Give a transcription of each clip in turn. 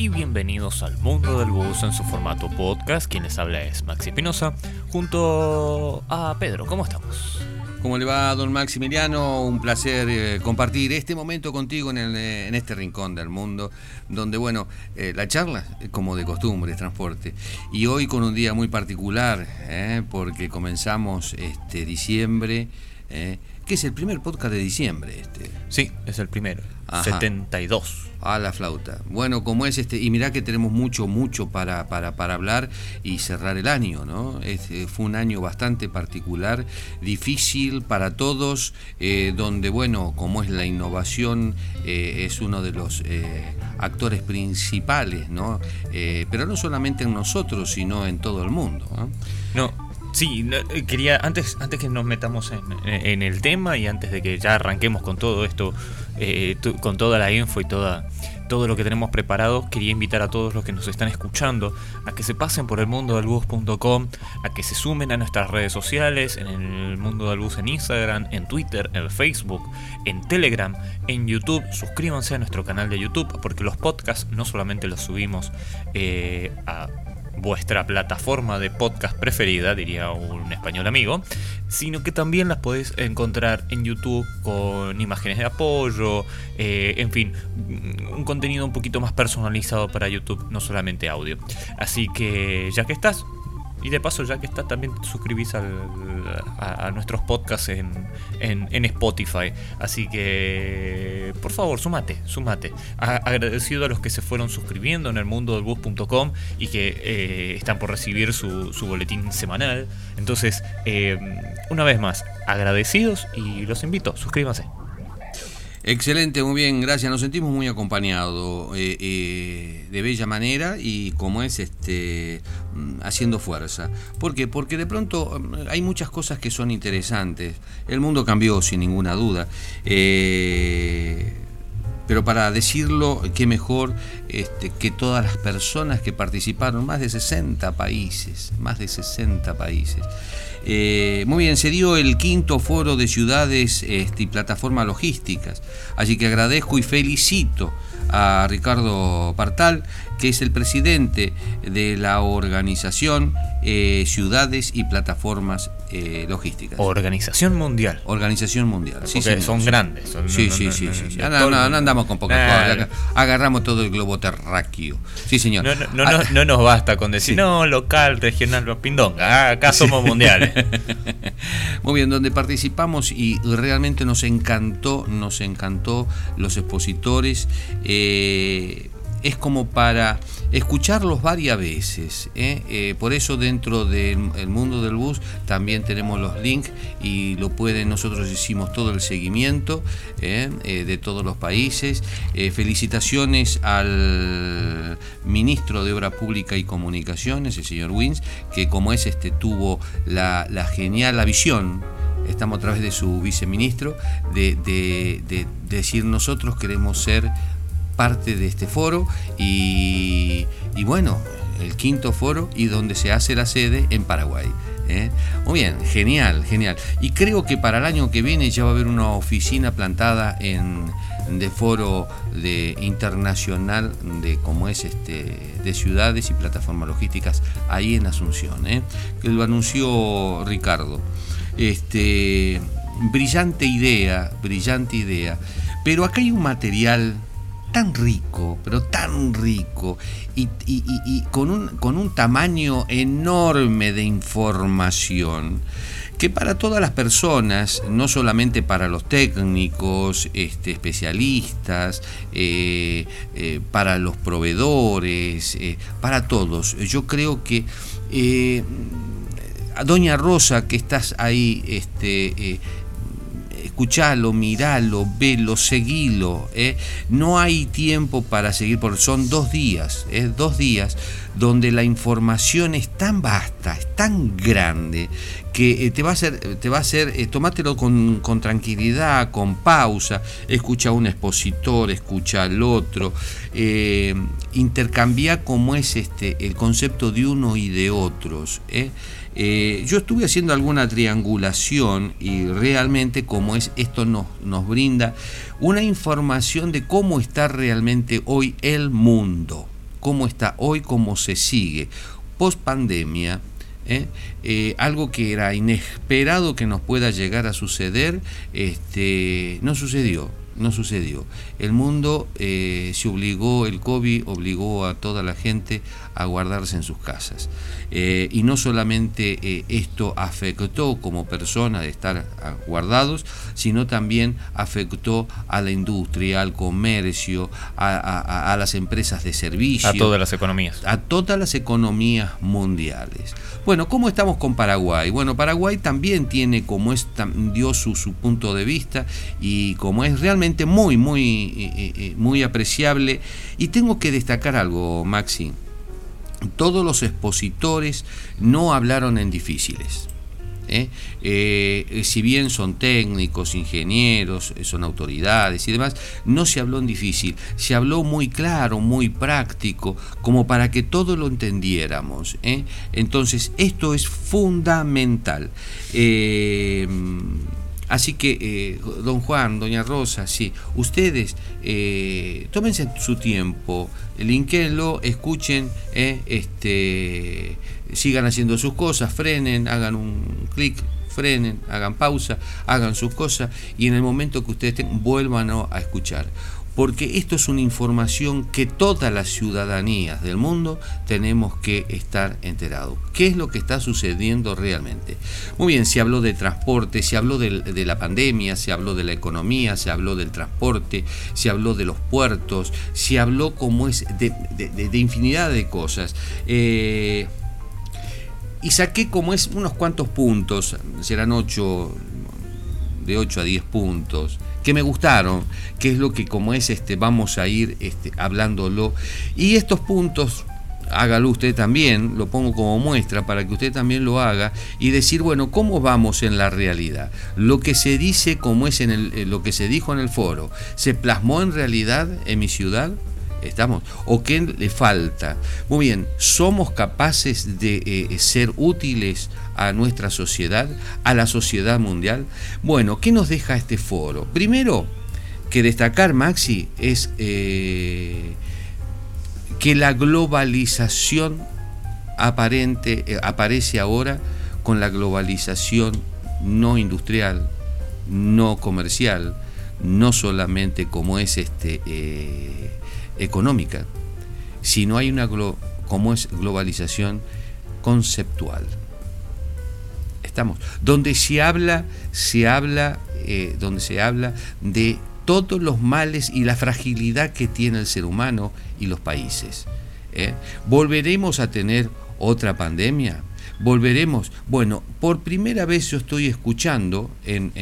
y bienvenidos al mundo del bus en su formato podcast. Quien les habla es Maxi Pinoza, junto a Pedro. ¿Cómo estamos? ¿Cómo le va, don Maximiliano? Un placer eh, compartir este momento contigo eh, en, este rincón del mundo, donde, bueno, eh, la charla, como de costumbre, es transporte. Y hoy con un día muy particular, porque comenzamos este diciembre, que es el primer podcast de diciembre. Este. Sí, es el primero. 72. A la flauta. Bueno, como es este, y mirá que tenemos mucho, mucho para, para, para hablar y cerrar el año, ¿no? Este, fue un año bastante particular, difícil para todos, eh, donde, bueno, como es la innovación, eh, es uno de los eh, actores principales, ¿no? pero no solamente en nosotros, sino en todo el mundo. No, Sí, eh, quería, antes, antes que nos metamos en, el tema y antes de que ya arranquemos con todo esto, eh, con toda la info y toda, todo lo que tenemos preparado, quería invitar a todos los que nos están escuchando a que se pasen por el mundo del bus.com, a que se sumen a nuestras redes sociales, en el mundo del bus en Instagram, en Twitter, en Facebook, en Telegram, en YouTube. Suscríbanse a nuestro canal de YouTube porque los podcasts no solamente los subimos eh, a vuestra plataforma de podcast preferida, diría un español amigo, sino que también las podéis encontrar en YouTube con imágenes de apoyo, eh, en fin, un contenido un poquito más personalizado para YouTube, no solamente audio. Así que ya que estás, y de paso, ya que está, también suscribís a, nuestros podcasts en, Spotify. Así que, por favor, sumate, sumate. agradecido a los que se fueron suscribiendo en el mundo del bus.com y que eh, están por recibir su, boletín semanal. Entonces, eh, una vez más, agradecidos y los invito, suscríbanse. Excelente, muy bien, gracias. Nos sentimos muy acompañados eh, eh, de bella manera y como es este mm, haciendo fuerza. ¿Por qué? Porque de pronto mm, hay muchas cosas que son interesantes. El mundo cambió sin ninguna duda. Eh, pero para decirlo, qué mejor este, que todas las personas que participaron, más de 60 países, más de 60 países. Eh, muy bien, se dio el quinto foro de ciudades este, y plataformas logísticas, así que agradezco y felicito a Ricardo Partal, que es el presidente de la organización eh, Ciudades y Plataformas eh, Logísticas. Organización Mundial. Organización Mundial, sí, son grandes. sí, sí, sí, sí, No, andamos con pocas Agarramos todo el globo terráqueo. Sí, señor. No, ah. no, nos basta con decir, no, local, regional, pindonga. Acá somos mundiales. Muy bien, donde participamos y realmente nos encantó, nos encantó los expositores. Eh, es como para escucharlos varias veces. ¿eh? Eh, por eso dentro del mundo del bus también tenemos los links y lo pueden, nosotros hicimos todo el seguimiento de todos los países. felicitaciones al ministro de Obra Pública y Comunicaciones, el señor Wins, que como es este tuvo la, genial la visión estamos a través de su viceministro, de, decir nosotros queremos ser parte de este foro y, bueno, el quinto foro y donde se hace la sede en Paraguay. ¿eh? Muy bien, genial, genial. Y creo que para el año que viene ya va a haber una oficina plantada en de foro de internacional de como es este de ciudades y plataformas logísticas ahí en Asunción, ¿eh? que lo anunció Ricardo. Este, brillante idea, brillante idea. Pero acá hay un material tan rico, pero tan rico, y, con, un, con un tamaño enorme de información que para todas las personas, no solamente para los técnicos, este, especialistas, eh, eh, para los proveedores, eh, para todos, yo creo que Doña Rosa, que estás ahí, este, escuchalo, miralo, velo, seguilo. Eh. No hay tiempo para seguir, porque son dos días, eh, dos días donde la información es tan vasta, es tan grande, que eh, te va a hacer, te va a hacer tomátelo con, con, tranquilidad, con pausa, escucha a un expositor, escucha al otro, intercambia cómo es este, el concepto de uno y de otros. Eh, yo estuve haciendo alguna triangulación y realmente como es esto nos, nos brinda una información de cómo está realmente hoy el mundo. cómo está hoy, cómo se sigue. Post pandemia, ¿eh? Eh, algo que era inesperado que nos pueda llegar a suceder, este, no sucedió no sucedió. El mundo eh, se obligó, el COVID obligó a toda la gente a guardarse en sus casas. Eh, y no solamente eh, esto afectó como persona de estar guardados, sino también afectó a la industria, al comercio, a, las empresas de servicio. A todas las economías. A todas las economías mundiales. Bueno, ¿cómo estamos con Paraguay? Bueno, Paraguay también tiene como es, dio su, su punto de vista y como es realmente muy, muy, muy apreciable. Y tengo que destacar algo, Maxi todos los expositores no hablaron en difíciles. ¿Eh? Eh, si bien son técnicos, ingenieros, eh, son autoridades y demás, no se habló en difícil, se habló muy claro, muy práctico, como para que todo lo entendiéramos. Entonces, esto es fundamental. Así que, eh, don Juan, doña Rosa, sí, ustedes eh, tómense su tiempo, linkenlo, escuchen, eh, este, sigan haciendo sus cosas, frenen, hagan un clic, frenen, hagan pausa, hagan sus cosas y en el momento que ustedes estén, vuelvan a escuchar porque esto es una información que todas las ciudadanías del mundo tenemos que estar enterados. ¿Qué es lo que está sucediendo realmente? Muy bien, se habló de transporte, se habló de, la pandemia, se habló de la economía, se habló del transporte, se habló de los puertos, se habló como es de, infinidad de cosas. Eh, y saqué como es unos cuantos puntos, serán ocho, de 8 a 10 puntos que me gustaron, que es lo que como es este vamos a ir este, hablándolo. Y estos puntos hágalo usted también, lo pongo como muestra para que usted también lo haga y decir, bueno, ¿cómo vamos en la realidad? Lo que se dice como es en el, eh, lo que se dijo en el foro, ¿se plasmó en realidad en mi ciudad? ¿Estamos? ¿O qué le falta? Muy bien, ¿somos capaces de eh, ser útiles a nuestra sociedad, a la sociedad mundial? Bueno, ¿qué nos deja este foro? Primero, que destacar, Maxi, es eh, que la globalización aparente, eh, aparece ahora con la globalización no industrial, no comercial, no solamente como es este económica, sino hay una como es globalización conceptual. Estamos donde se habla, se habla, eh, donde se habla de todos los males y la fragilidad que tiene el ser humano y los países. ¿eh? ¿Volveremos a tener otra pandemia? ¿Volveremos? Bueno, por primera vez yo estoy escuchando en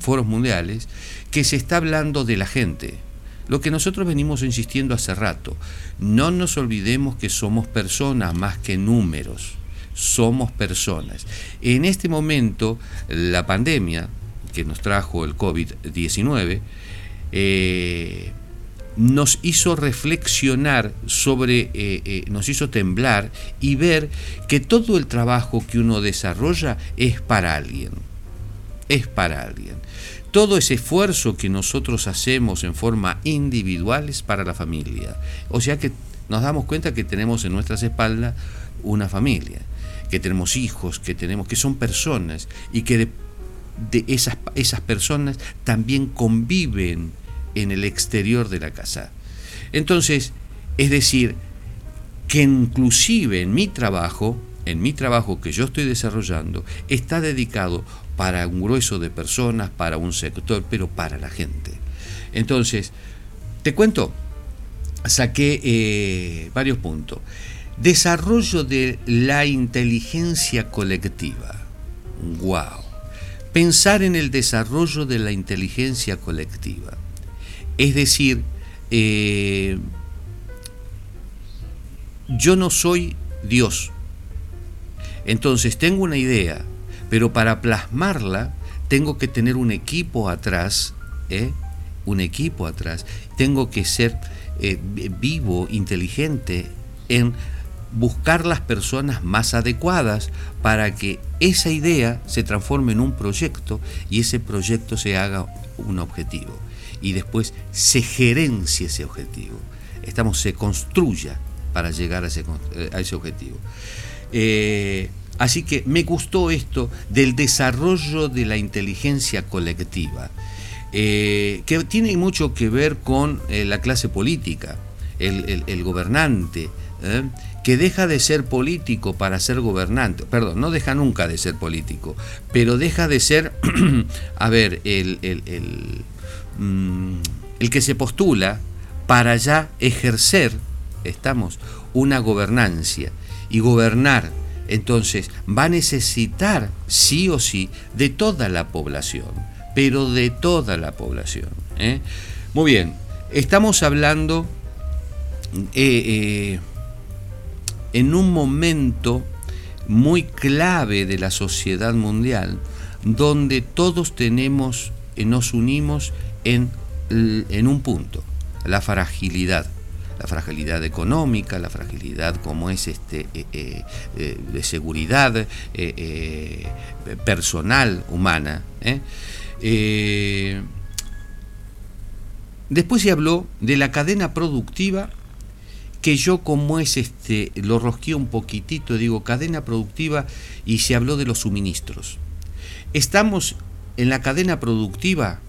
foros mundiales que se está hablando de la gente lo que nosotros venimos insistiendo hace rato, no nos olvidemos que somos personas más que números, somos personas. En este momento, la pandemia que nos trajo el COVID-19, eh, nos hizo reflexionar sobre, eh, eh, nos hizo temblar y ver que todo el trabajo que uno desarrolla es para alguien, es para alguien. Todo ese esfuerzo que nosotros hacemos en forma individual es para la familia. O sea que nos damos cuenta que tenemos en nuestras espaldas una familia, que tenemos hijos, que tenemos, que son personas y que de, esas, esas personas también conviven en el exterior de la casa. Entonces, es decir, que inclusive en mi trabajo, en mi trabajo que yo estoy desarrollando, está dedicado para un grueso de personas, para un sector, pero para la gente. Entonces, te cuento, saqué eh, varios puntos. Desarrollo de la inteligencia colectiva. ¡Wow! Pensar en el desarrollo de la inteligencia colectiva. Es decir, eh, yo no soy Dios. Entonces tengo una idea, pero para plasmarla tengo que tener un equipo atrás, ¿eh? un equipo atrás. Tengo que ser eh, vivo, inteligente en buscar las personas más adecuadas para que esa idea se transforme en un proyecto y ese proyecto se haga un objetivo y después se gerencie ese objetivo. estamos, se construya para llegar a ese, a ese objetivo. Así que me gustó esto del desarrollo de la inteligencia colectiva, que tiene mucho que ver con la clase política, el, gobernante, ¿eh? que deja de ser político para ser gobernante, perdón, no deja nunca de ser político, pero deja de ser, a ver, el, mm, el que se postula para ya ejercer, estamos, una gobernancia y gobernar entonces va a necesitar sí o sí de toda la población, pero de toda la población. ¿eh? Muy bien, estamos hablando eh, en un momento muy clave de la sociedad mundial, donde todos tenemos, eh, nos unimos en, en un punto, la fragilidad la fragilidad económica, la fragilidad como es este, eh, eh, de seguridad personal, humana. después se habló de la cadena productiva que yo como es este, lo rosqué un poquitito, digo, cadena productiva y se habló de los suministros. Estamos en la cadena productiva,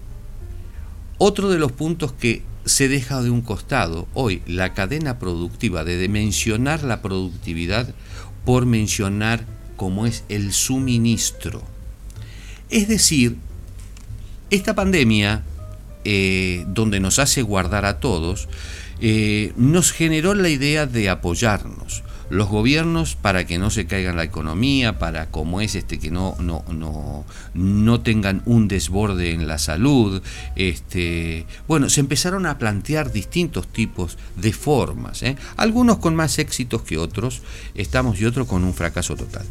otro de los puntos que se deja de un costado hoy, la cadena productiva, de mencionar la productividad por mencionar cómo es el suministro. Es decir, esta pandemia, eh, donde nos hace guardar a todos, eh, nos generó la idea de apoyarnos. Los gobiernos para que no se caiga la economía, para como es este que no, no, no, no tengan un desborde en la salud. Este, bueno, se empezaron a plantear distintos tipos de formas, ¿eh? algunos con más éxitos que otros, estamos y otros con un fracaso total.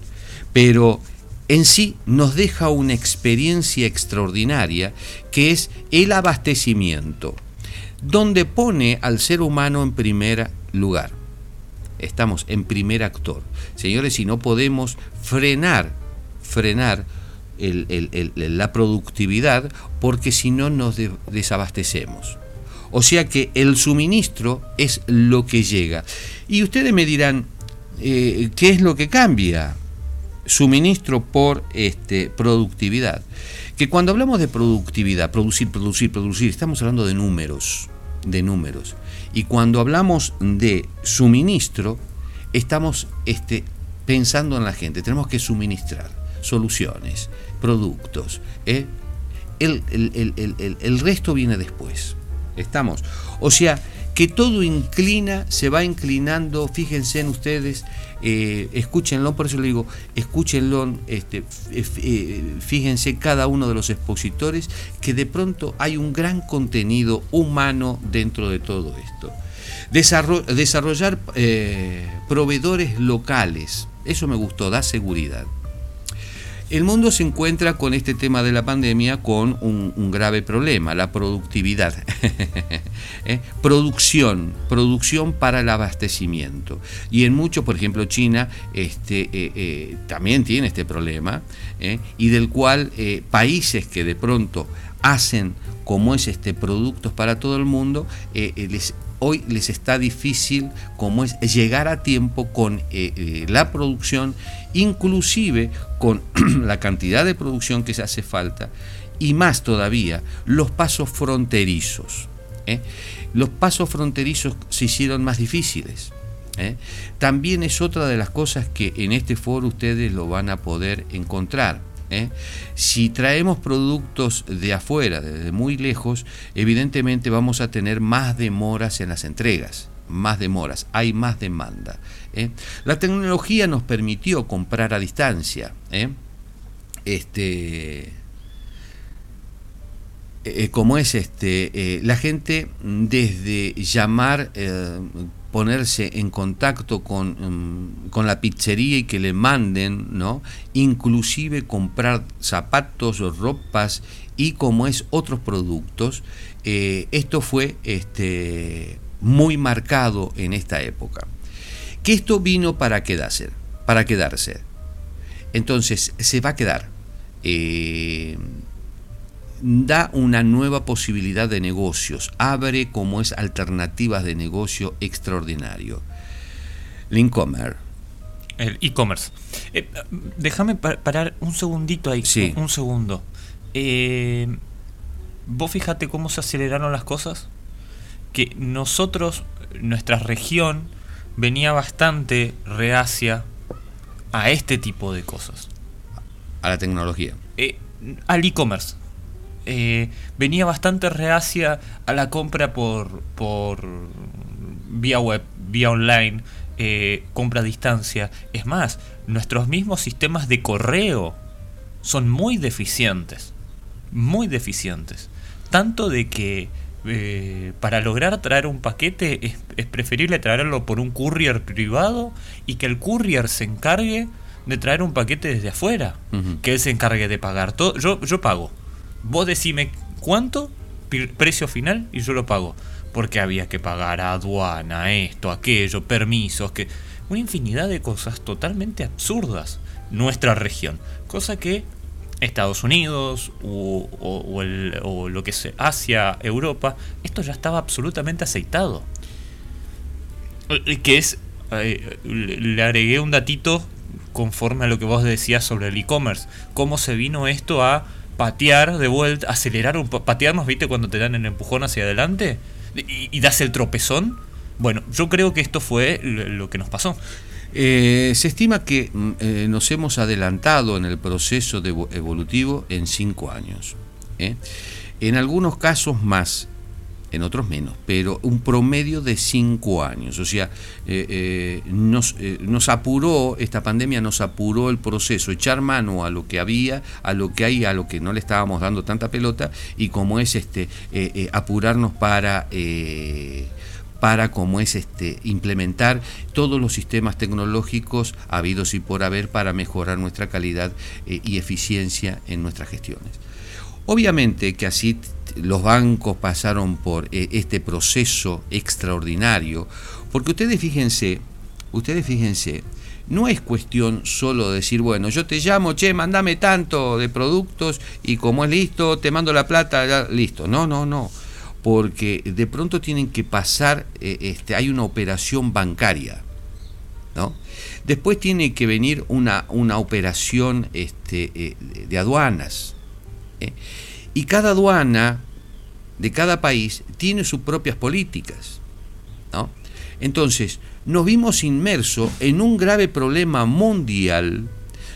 Pero en sí nos deja una experiencia extraordinaria que es el abastecimiento donde pone al ser humano en primer lugar. Estamos en primer actor. Señores, si no podemos frenar, frenar la productividad, porque si no nos desabastecemos. O sea que el suministro es lo que llega. Y ustedes me dirán, eh, ¿qué es lo que cambia? Suministro por este, productividad. Que cuando hablamos de productividad, producir, producir, producir, estamos hablando de números de números. Y cuando hablamos de suministro, estamos este, pensando en la gente. Tenemos que suministrar soluciones, productos. ¿eh? El, el, resto viene después. Estamos. O sea, que todo inclina, se va inclinando, fíjense en ustedes, eh, escúchenlo, por eso le digo, escúchenlo, este, eh, fíjense cada uno de los expositores, que de pronto hay un gran contenido humano dentro de todo esto. desarrollar eh, proveedores locales, eso me gustó, da seguridad. El mundo se encuentra con este tema de la pandemia con un, grave problema, la productividad. ¿Eh? Producción, producción para el abastecimiento. Y en muchos, por ejemplo, China este, eh, eh, también tiene este problema, y del cual países que de pronto hacen como es este productos para todo el mundo, les hoy les está difícil como es llegar a tiempo con eh, eh, la producción, inclusive con la cantidad de producción que se hace falta y más todavía los pasos fronterizos. ¿eh? Los pasos fronterizos se hicieron más difíciles. También es otra de las cosas que en este foro ustedes lo van a poder encontrar ¿eh? Si traemos productos de afuera, desde muy lejos, evidentemente vamos a tener más demoras en las entregas más demoras, hay más demanda. ¿eh? La tecnología nos permitió comprar a distancia. ¿eh? Este, como es este, la gente desde llamar ponerse en contacto mm, con, la pizzería y que le manden, ¿no? Inclusive comprar zapatos, ropas y como es otros productos. Eh, esto fue este, muy marcado en esta época. Que esto vino para quedarse, para quedarse. Entonces, se va a quedar. Eh, da una nueva posibilidad de negocios, abre como es alternativas de negocio extraordinario. Lincomer. El e-commerce. Eh, déjame parar un segundito ahí, sí. un, segundo. Eh, vos fíjate cómo se aceleraron las cosas. Que nosotros, nuestra región, venía bastante reacia a este tipo de cosas. A la tecnología. Eh, al e-commerce. Eh, venía bastante reacia a la compra por, por vía web, vía online, eh, compra a distancia. Es más, nuestros mismos sistemas de correo son muy deficientes. Muy deficientes. Tanto de que eh, para lograr traer un paquete es, preferible traerlo por un courier privado y que el courier se encargue de traer un paquete desde afuera. Que él se encargue de pagar todo. Yo, yo pago. Vos decime cuánto, precio final, y yo lo pago. Porque había que pagar aduana, esto, aquello, permisos, que. Una infinidad de cosas totalmente absurdas. Nuestra región. Cosa que Estados Unidos o, lo que es Asia, Europa, esto ya estaba absolutamente aceitado. Eh, que es, eh, le agregué un datito conforme a lo que vos decías sobre el e-commerce. Cómo se vino esto a patear de vuelta, acelerar, un, patearnos, ¿viste? Cuando te dan el empujón hacia adelante y, das el tropezón. Bueno, yo creo que esto fue lo que nos pasó. Eh, se estima que mm, eh, nos hemos adelantado en el proceso evolutivo en cinco años. ¿eh? En algunos casos más, en otros menos, pero un promedio de cinco años. O sea, nos, nos, apuró, esta pandemia nos apuró el proceso, echar mano a lo que había, a lo que hay, a lo que no le estábamos dando tanta pelota, y como es este apurarnos para para como es este implementar todos los sistemas tecnológicos habidos y por haber para mejorar nuestra calidad eh, y eficiencia en nuestras gestiones. Obviamente que así los bancos pasaron por eh, este proceso extraordinario, porque ustedes fíjense, ustedes fíjense, no es cuestión solo de decir, bueno, yo te llamo, che, mandame tanto de productos y como es listo, te mando la plata, listo. No, no, no porque de pronto tienen que pasar, eh, este, hay una operación bancaria, ¿no? Después tiene que venir una, una operación este, eh, de aduanas. Y cada aduana de cada país tiene sus propias políticas. ¿no? Entonces, nos vimos inmersos en un grave problema mundial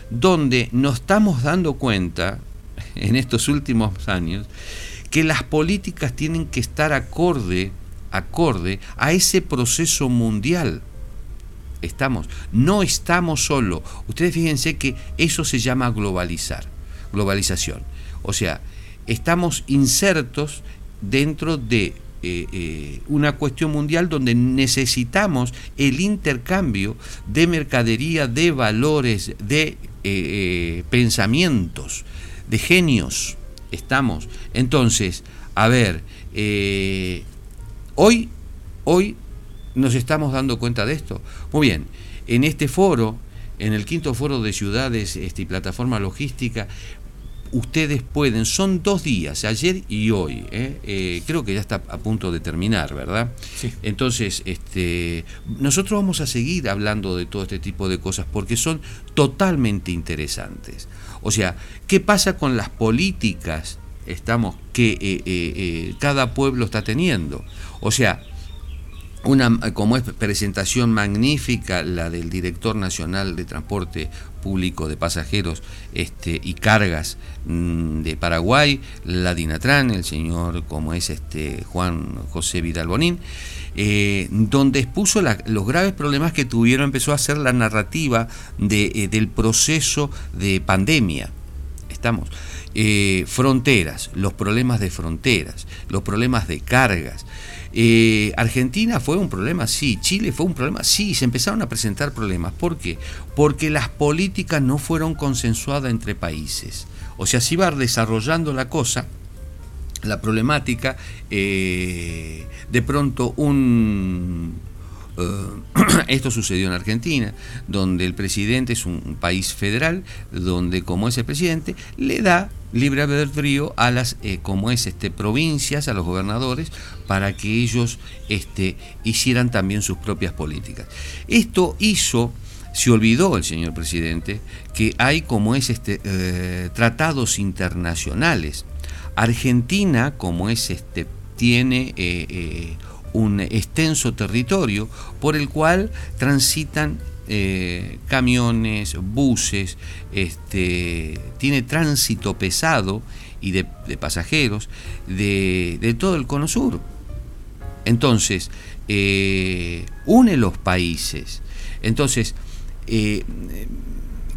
donde nos estamos dando cuenta en estos últimos años que las políticas tienen que estar acorde, acorde a ese proceso mundial. Estamos, no estamos solo. Ustedes fíjense que eso se llama globalizar, globalización. O sea, estamos insertos dentro de eh, eh, una cuestión mundial donde necesitamos el intercambio de mercadería, de valores, de eh, pensamientos, de genios estamos. Entonces, a ver, hoy, hoy nos estamos dando cuenta de esto. Muy bien, en este foro, en el quinto foro de ciudades este, y plataforma logística, ustedes pueden, son dos días, ayer y hoy, ¿eh? Eh, creo que ya está a punto de terminar, ¿verdad? Sí. Entonces, este, nosotros vamos a seguir hablando de todo este tipo de cosas porque son totalmente interesantes. O sea, ¿qué pasa con las políticas estamos, que eh, cada pueblo está teniendo? O sea, una, como es presentación magnífica la del director nacional de transporte público de pasajeros este, y cargas mm, de Paraguay, la Dinatran, el señor como es este Juan José Vidal Bonín, eh, donde expuso los graves problemas que tuvieron, empezó a hacer la narrativa de, eh, del proceso de pandemia. Estamos. Eh, fronteras, los problemas de fronteras, los problemas de cargas. Argentina fue un problema, sí. Chile fue un problema, sí. Se empezaron a presentar problemas. ¿Por qué? Porque las políticas no fueron consensuadas entre países. O sea, se iba desarrollando la cosa la problemática, eh, de pronto un, esto sucedió en Argentina, donde el presidente es un país federal, donde como es el presidente, le da libre albedrío a las, eh, como es este, provincias, a los gobernadores, para que ellos este, hicieran también sus propias políticas. Esto hizo, se olvidó el señor presidente, que hay como es este, eh, tratados internacionales. Argentina, como es este, tiene eh, un extenso territorio por el cual transitan eh, camiones, buses, este, tiene tránsito pesado y de, pasajeros de, todo el cono sur. Entonces, eh, une los países. Entonces, eh,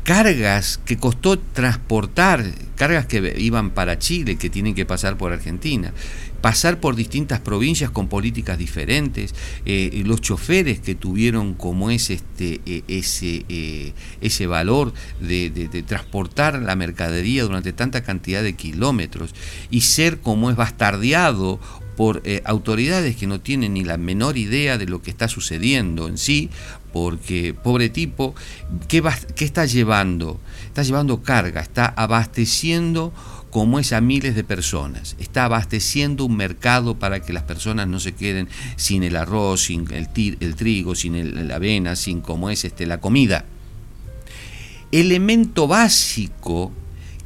cargas que costó transportar, cargas que iban para Chile, que tienen que pasar por Argentina, pasar por distintas provincias con políticas diferentes, eh, los choferes que tuvieron como es este, eh, ese, eh, ese valor de, transportar la mercadería durante tanta cantidad de kilómetros y ser como es bastardeado por autoridades que no tienen ni la menor idea de lo que está sucediendo en sí, porque pobre tipo, ¿qué, qué está llevando? Está llevando carga, está abasteciendo como es a miles de personas. Está abasteciendo un mercado para que las personas no se queden sin el arroz, sin el, trigo, sin la avena, sin como es este, la comida. Elemento básico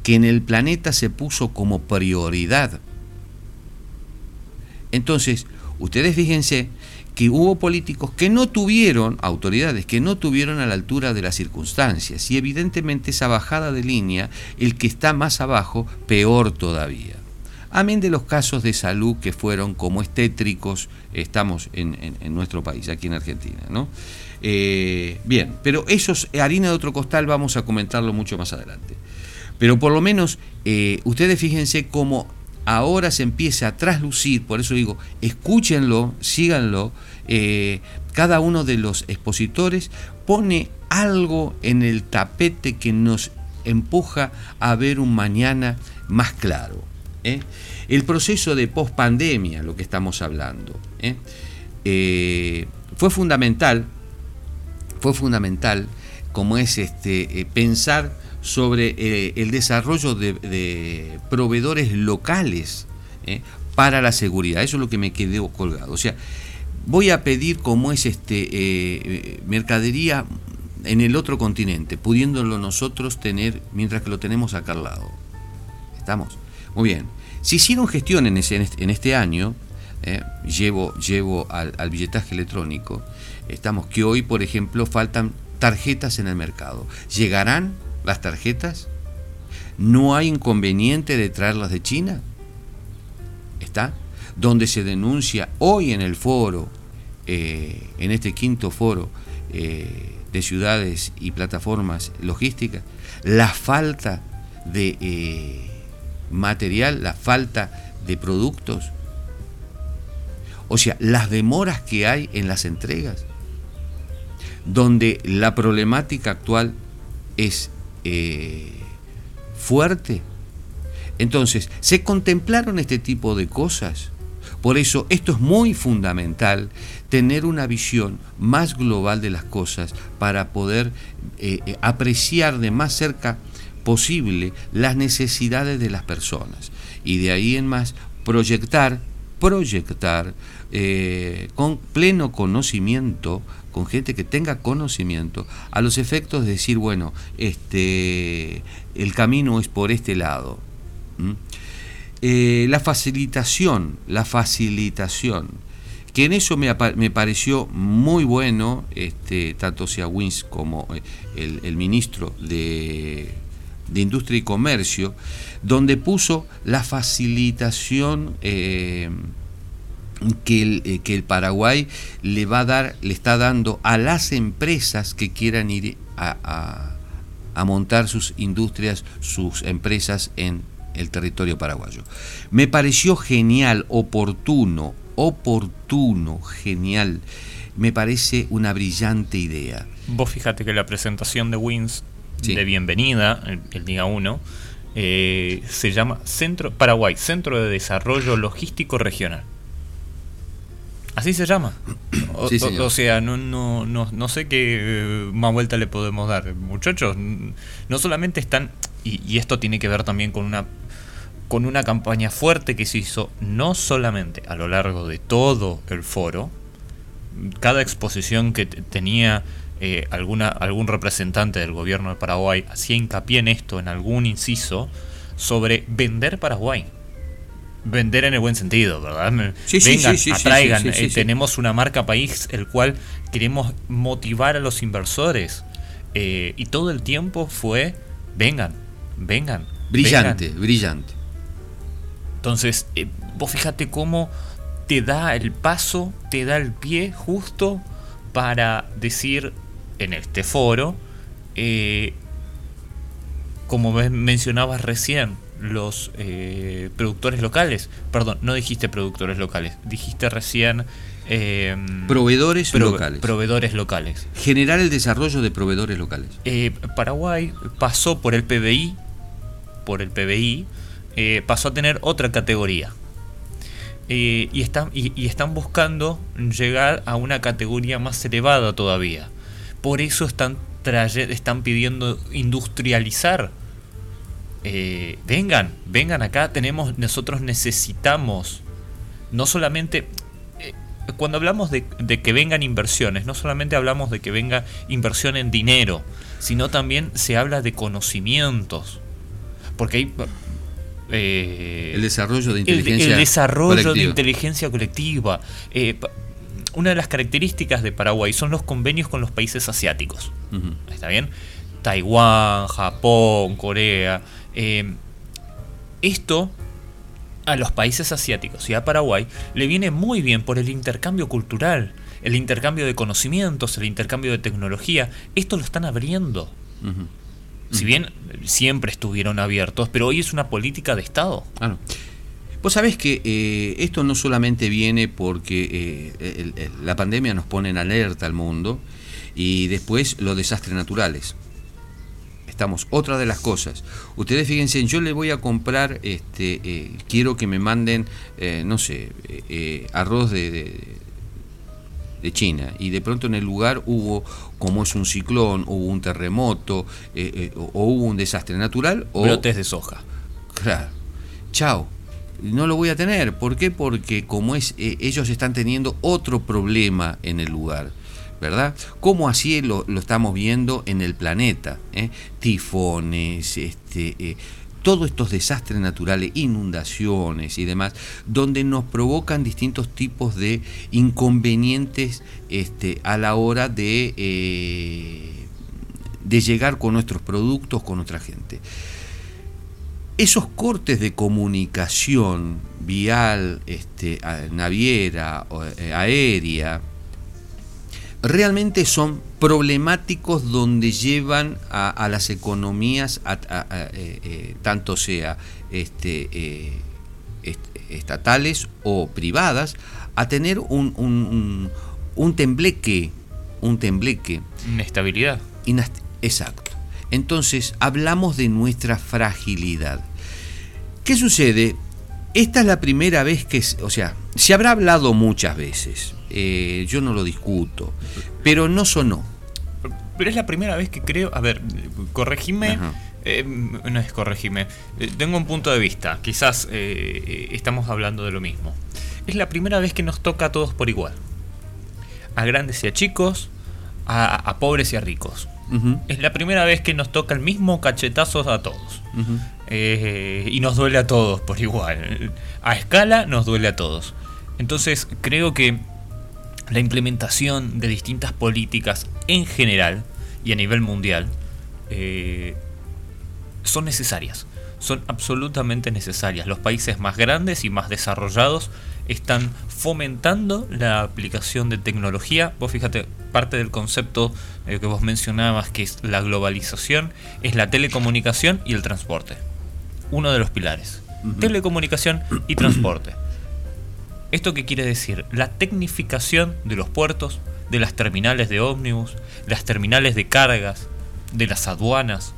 que en el planeta se puso como prioridad. Entonces, ustedes fíjense que hubo políticos que no tuvieron, autoridades que no tuvieron a la altura de las circunstancias. Y evidentemente esa bajada de línea, el que está más abajo, peor todavía. Amén de los casos de salud que fueron como estétricos, estamos en, nuestro país, aquí en Argentina. ¿no? Eh, bien, pero eso es harina de otro costal, vamos a comentarlo mucho más adelante. Pero por lo menos, eh, ustedes fíjense cómo ahora se empieza a traslucir, por eso digo, escúchenlo, síganlo, eh, cada uno de los expositores pone algo en el tapete que nos empuja a ver un mañana más claro. ¿eh? El proceso de pospandemia, lo que estamos hablando, ¿eh? fue fundamental, fue fundamental como es este, pensar sobre eh, el desarrollo de, proveedores locales eh, para la seguridad. Eso es lo que me quedó colgado. O sea, voy a pedir como es este eh, mercadería en el otro continente, pudiéndolo nosotros tener mientras que lo tenemos acá al lado. ¿Estamos? Muy bien. Si hicieron gestión en, ese, en este año, llevo, llevo al, al billetaje electrónico, estamos que hoy, por ejemplo, faltan tarjetas en el mercado. ¿Llegarán las tarjetas? ¿No hay inconveniente de traerlas de China? ¿Está? Donde se denuncia hoy en el foro, eh, en este quinto foro eh, de ciudades y plataformas logísticas, la falta de eh, material, la falta de productos. O sea, las demoras que hay en las entregas, donde la problemática actual es eh, fuerte. Entonces, se contemplaron este tipo de cosas. Por eso esto es muy fundamental, tener una visión más global de las cosas para poder eh, eh, apreciar de más cerca posible las necesidades de las personas. Y de ahí en más proyectar, proyectar con pleno conocimiento con gente que tenga conocimiento, a los efectos de decir, bueno, este, el camino es por este lado. Eh, la facilitación, la facilitación, que en eso me, me pareció muy bueno, este, tanto sea Wins como eh, el, ministro de, de, Industria y Comercio, donde puso la facilitación eh, que el, eh, que el Paraguay le va a dar, le está dando a las empresas que quieran ir a, montar sus industrias, sus empresas en el territorio paraguayo. Me pareció genial, oportuno, oportuno, genial. Me parece una brillante idea. Vos fíjate que la presentación de Wins de bienvenida, el, día 1, eh, se llama Centro Paraguay, Centro de Desarrollo Logístico Regional. Así se llama. O, Sí, o- señor. o sea, no, no, no, no sé qué eh, más vuelta le podemos dar. Muchachos, no solamente están, y, y esto tiene que ver también con una, con una campaña fuerte que se hizo no solamente a lo largo de todo el foro, cada exposición que tenía eh, alguna, algún representante del gobierno de Paraguay hacía hincapié en esto, en algún inciso, sobre vender Paraguay. Vender en el buen sentido, ¿verdad? Sí, Vengan, sí, sí, atraigan. eh. Tenemos una marca país el cual queremos motivar a los inversores. eh, y todo el tiempo fue, vengan, vengan. Brillante, vengan". brillante. Entonces, eh, vos fíjate cómo te da el paso, te da el pie justo para decir en este foro, como mencionabas recién, los eh, productores locales, perdón, no dijiste productores locales, dijiste recién eh, Proveedores prove- locales. proveedores locales. Generar el desarrollo de proveedores locales. Eh, Paraguay pasó por el PBI, por el PBI, eh, pasó a tener otra categoría. Y, están, y, y están buscando llegar a una categoría más elevada todavía. Por eso están, están pidiendo industrializar. Eh, vengan, vengan acá, tenemos, nosotros necesitamos, no solamente, eh, cuando hablamos de, de que vengan inversiones, no solamente hablamos de que venga inversión en dinero, sino también se habla de conocimientos. Porque hay... eh, El desarrollo de el, de- inteligencia el desarrollo de colectiva. inteligencia colectiva. Eh, una de las características de Paraguay son los convenios con los países asiáticos. ¿Está bien? Taiwán, Japón, Corea. Eh, esto a los países asiáticos y a Paraguay le viene muy bien por el intercambio cultural, el intercambio de conocimientos, el intercambio de tecnología. Esto lo están abriendo. Si bien siempre estuvieron abiertos, pero hoy es una política de Estado. Claro. Vos sabés que eh, esto no solamente viene porque eh, el- el- la pandemia nos pone en alerta al mundo y después los desastres naturales. Estamos, otra de las cosas. Ustedes fíjense, yo le voy a comprar, este, eh, quiero que me manden, eh, no sé, eh, eh, arroz de, de- de China y de pronto en el lugar hubo, como es un ciclón, hubo un terremoto eh, o, o hubo un desastre natural o Brotes de soja. Claro. Chao. No lo voy a tener. ¿Por qué? Porque como es, eh, ellos están teniendo otro problema en el lugar. ¿Verdad? Como así lo, estamos viendo en el planeta. ¿eh? Tifones, este, eh, todos estos desastres naturales, inundaciones y demás, donde nos provocan distintos tipos de inconvenientes este, a la hora de, eh, de llegar con nuestros productos, con nuestra gente esos cortes de comunicación vial, este, naviera, aérea, realmente son problemáticos donde llevan a, a las economías, a- a- a, eh, eh, tanto sea este, eh, est- estatales o privadas, a tener un, un, un- un tembleque, un tembleque Inestabilidad. Inast- Exacto. Entonces, hablamos de nuestra fragilidad. ¿Qué sucede? Esta es la primera vez que, o sea, se habrá hablado muchas veces, eh, yo no lo discuto, pero no sonó. Pero es la primera vez que creo. A ver, corregime. Eh, no es corregime. eh, tengo un punto de vista. Quizás eh, estamos hablando de lo mismo. Es la primera vez que nos toca a todos por igual. A grandes y a chicos, a, a pobres y a ricos. Es la primera vez que nos toca el mismo cachetazo a todos. Eh, y nos duele a todos por igual. A escala nos duele a todos. Entonces creo que la implementación de distintas políticas en general y a nivel mundial eh, son necesarias. Son absolutamente necesarias. Los países más grandes y más desarrollados están fomentando la aplicación de tecnología. Vos fíjate, parte del concepto eh, que vos mencionabas, que es la globalización, es la telecomunicación y el transporte. Uno de los pilares. Telecomunicación y transporte. ¿Esto qué quiere decir? La tecnificación de los puertos, de las terminales de ómnibus, las terminales de cargas, de las aduanas,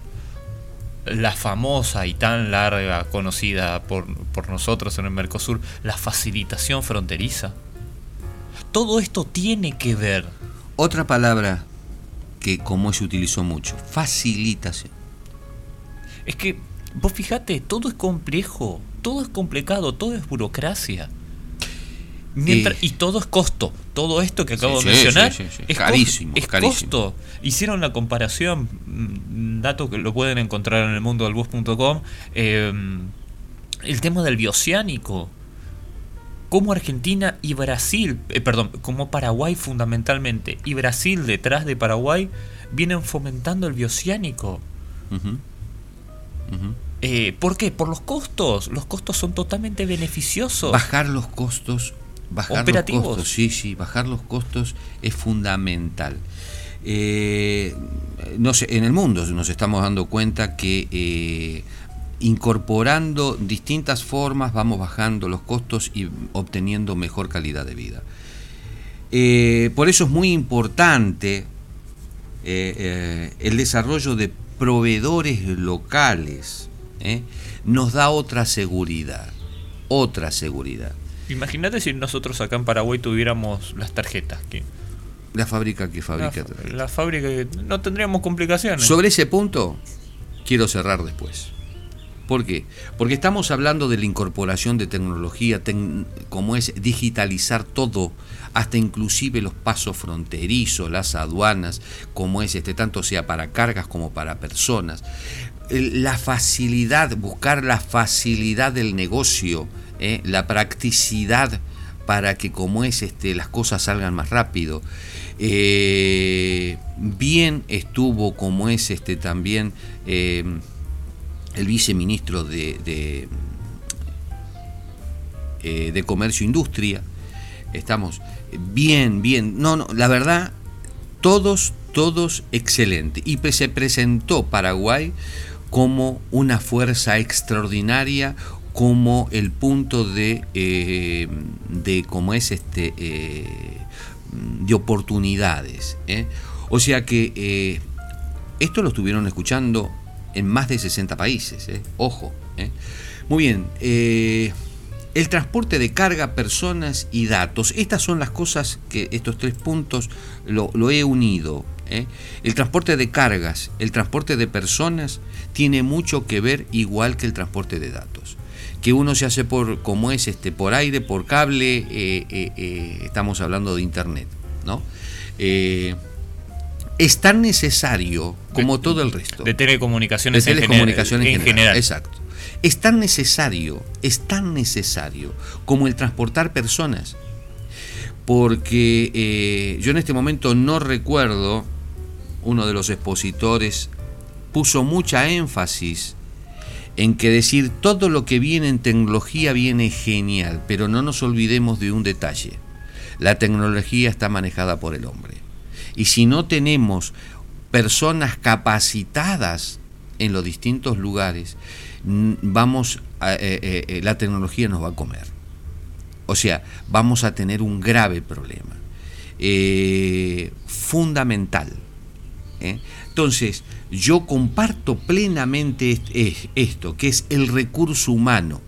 la famosa y tan larga conocida por, por nosotros en el Mercosur, la facilitación fronteriza. todo esto tiene que ver. Otra palabra que como se utilizó mucho, facilitación. Es que, vos fíjate, todo es complejo, todo es complicado, todo es burocracia. Mientras, y, todo es costo. Todo esto que acabo de mencionar es carísimo. es costo. Hicieron la comparación, mm, dato que lo pueden encontrar en el mundo del bus.com, eh, el tema del bioceánico. Como Argentina y Brasil, eh, perdón, como Paraguay fundamentalmente, y Brasil detrás de Paraguay, vienen fomentando el bioceánico. Eh, ¿Por qué? Por los costos. Los costos son totalmente beneficiosos. Bajar los costos Bajar los costos, sí, sí, bajar los costos es fundamental. Eh, no sé, en el mundo nos estamos dando cuenta que eh, incorporando distintas formas vamos bajando los costos y obteniendo mejor calidad de vida. Eh, por eso es muy importante el desarrollo de proveedores locales. Nos da otra seguridad, otra seguridad. Imagínate si nosotros acá en Paraguay tuviéramos las tarjetas. Que la fábrica que fabrica la, la fábrica que no tendríamos complicaciones. Sobre ese punto quiero cerrar después. ¿Por qué? Porque estamos hablando de la incorporación de tecnología, como es digitalizar todo, hasta inclusive los pasos fronterizos, las aduanas, como es este, tanto sea para cargas como para personas. La facilidad, buscar la facilidad del negocio, ¿eh? la practicidad para que como es este, las cosas salgan más rápido. Eh, bien estuvo como es este también eh, el viceministro de, de, de Comercio e Industria. Estamos bien, bien. No, no, la verdad, todos, todos excelentes. Y se presentó Paraguay como una fuerza extraordinaria, como el punto de, eh, de cómo es este eh, de oportunidades. ¿eh? O sea que esto lo estuvieron escuchando en más de 60 países, ojo. Muy bien, el transporte de carga, personas y datos. Estas son las cosas que estos tres puntos lo, lo he unido. El transporte de cargas, el transporte de personas tiene mucho que ver igual que el transporte de datos que uno se hace por, como es, este, por aire, por cable, eh, eh, eh, estamos hablando de internet, ¿no? es tan necesario como todo el resto. De telecomunicaciones, de telecomunicaciones en, general, Exacto. Es tan necesario, es tan necesario como el transportar personas. Porque yo en este momento no recuerdo, uno de los expositores puso mucha énfasis en que decir todo lo que viene en tecnología viene genial, pero no nos olvidemos de un detalle. La tecnología está manejada por el hombre. Y si no tenemos personas capacitadas en los distintos lugares, vamos eh, eh, eh, la tecnología nos va a comer. O sea, vamos a tener un grave problema. fundamental. Entonces, yo comparto plenamente esto, que es el recurso humano.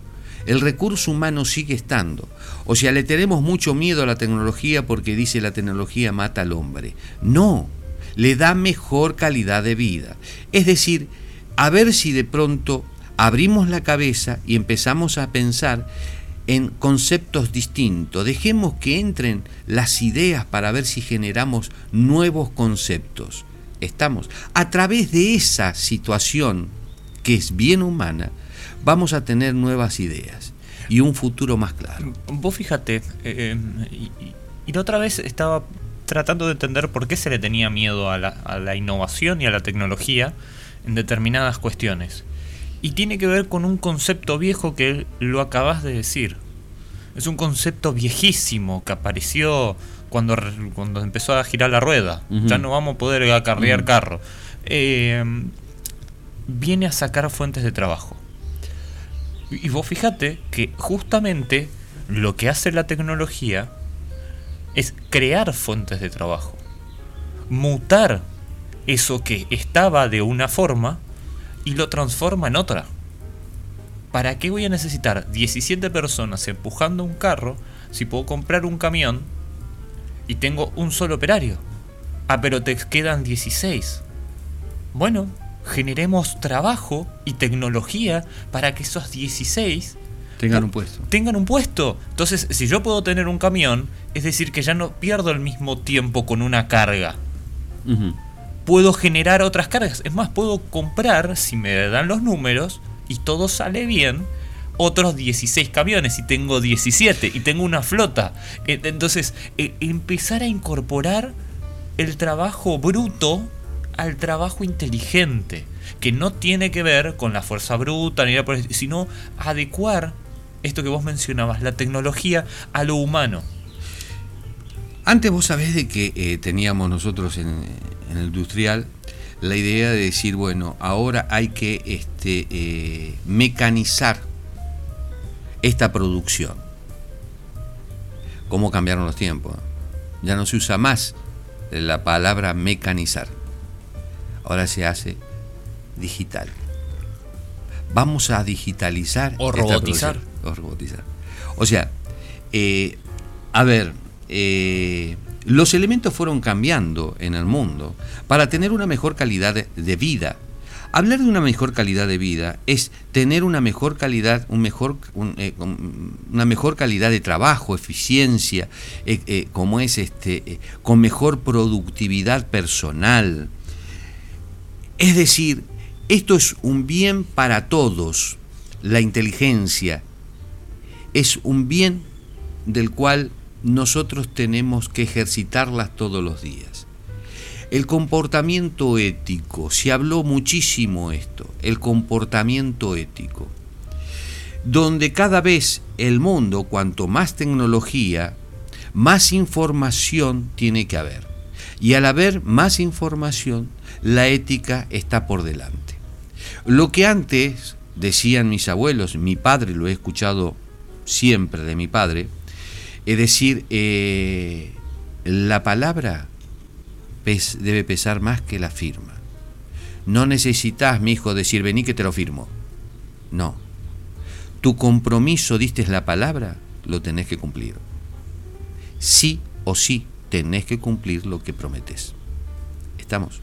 El recurso humano sigue estando. O sea, le tenemos mucho miedo a la tecnología porque dice la tecnología mata al hombre. No, le da mejor calidad de vida. Es decir, a ver si de pronto abrimos la cabeza y empezamos a pensar en conceptos distintos. Dejemos que entren las ideas para ver si generamos nuevos conceptos estamos. A través de esa situación que es bien humana, vamos a tener nuevas ideas y un futuro más claro. Vos fíjate, eh, eh, y, la otra vez estaba tratando de entender por qué se le tenía miedo a la, a la innovación y a la tecnología en determinadas cuestiones. Y tiene que ver con un concepto viejo que lo acabas de decir. Es un concepto viejísimo que apareció cuando, cuando empezó a girar la rueda. Ya no vamos a poder acarrear carro. Eh, viene a sacar fuentes de trabajo. Y vos fíjate que justamente lo que hace la tecnología es crear fuentes de trabajo. Mutar eso que estaba de una forma y lo transforma en otra. ¿Para qué voy a necesitar 17 personas empujando un carro si puedo comprar un camión y tengo un solo operario. Ah, pero te quedan 16. Bueno, generemos trabajo y tecnología para que esos 16 tengan un puesto. Tengan un puesto. Entonces, si yo puedo tener un camión, es decir, que ya no pierdo el mismo tiempo con una carga. Puedo generar otras cargas. Es más, puedo comprar, si me dan los números y todo sale bien, otros 16 camiones y tengo 17 y tengo una flota. E, entonces, e, empezar a incorporar el trabajo bruto al trabajo inteligente, que no tiene que ver con la fuerza bruta, sino adecuar esto que vos mencionabas, la tecnología a lo humano. Antes vos sabés de que eh, teníamos nosotros en, el industrial la idea de decir, bueno, ahora hay que este, eh, mecanizar esta producción. ¿Cómo cambiaron los tiempos? Ya no se usa más la palabra mecanizar. Ahora se hace digital. Vamos a digitalizar. O robotizar. O robotizar. O sea, eh, a ver, eh, los elementos fueron cambiando en el mundo para tener una mejor calidad de vida Hablar de una mejor calidad de vida es tener una mejor calidad, eh, una mejor calidad de trabajo, eficiencia, eh, eh, como es este, con mejor productividad personal. Es decir, esto es un bien para todos. La inteligencia es un bien del cual nosotros tenemos que ejercitarlas todos los días. El comportamiento ético, se habló muchísimo esto, el comportamiento ético, donde cada vez el mundo, cuanto más tecnología, más información tiene que haber. Y al haber más información, la ética está por delante. Lo que antes decían mis abuelos, mi padre lo he escuchado siempre de mi padre, es decir, eh, la palabra debe pesar más que la firma. No necesitas, mi hijo, decir vení que te lo firmo. No. Tu compromiso, diste la palabra, lo tenés que cumplir. Sí o sí tenés que cumplir lo que prometes. ¿Estamos?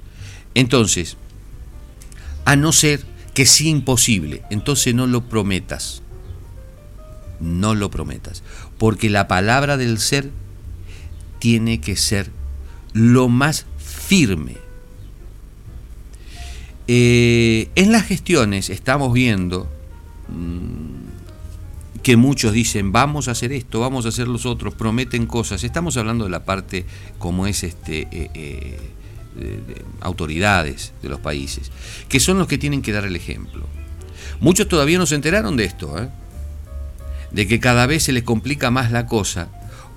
Entonces, a no ser que sea imposible, entonces no lo prometas. No lo prometas. Porque la palabra del ser tiene que ser lo más firme. Eh, en las gestiones estamos viendo mm, que muchos dicen vamos a hacer esto, vamos a hacer los otros, prometen cosas. Estamos hablando de la parte como es este eh, eh, de, autoridades de los países, que son los que tienen que dar el ejemplo. Muchos todavía no se enteraron de esto, de que cada vez se les complica más la cosa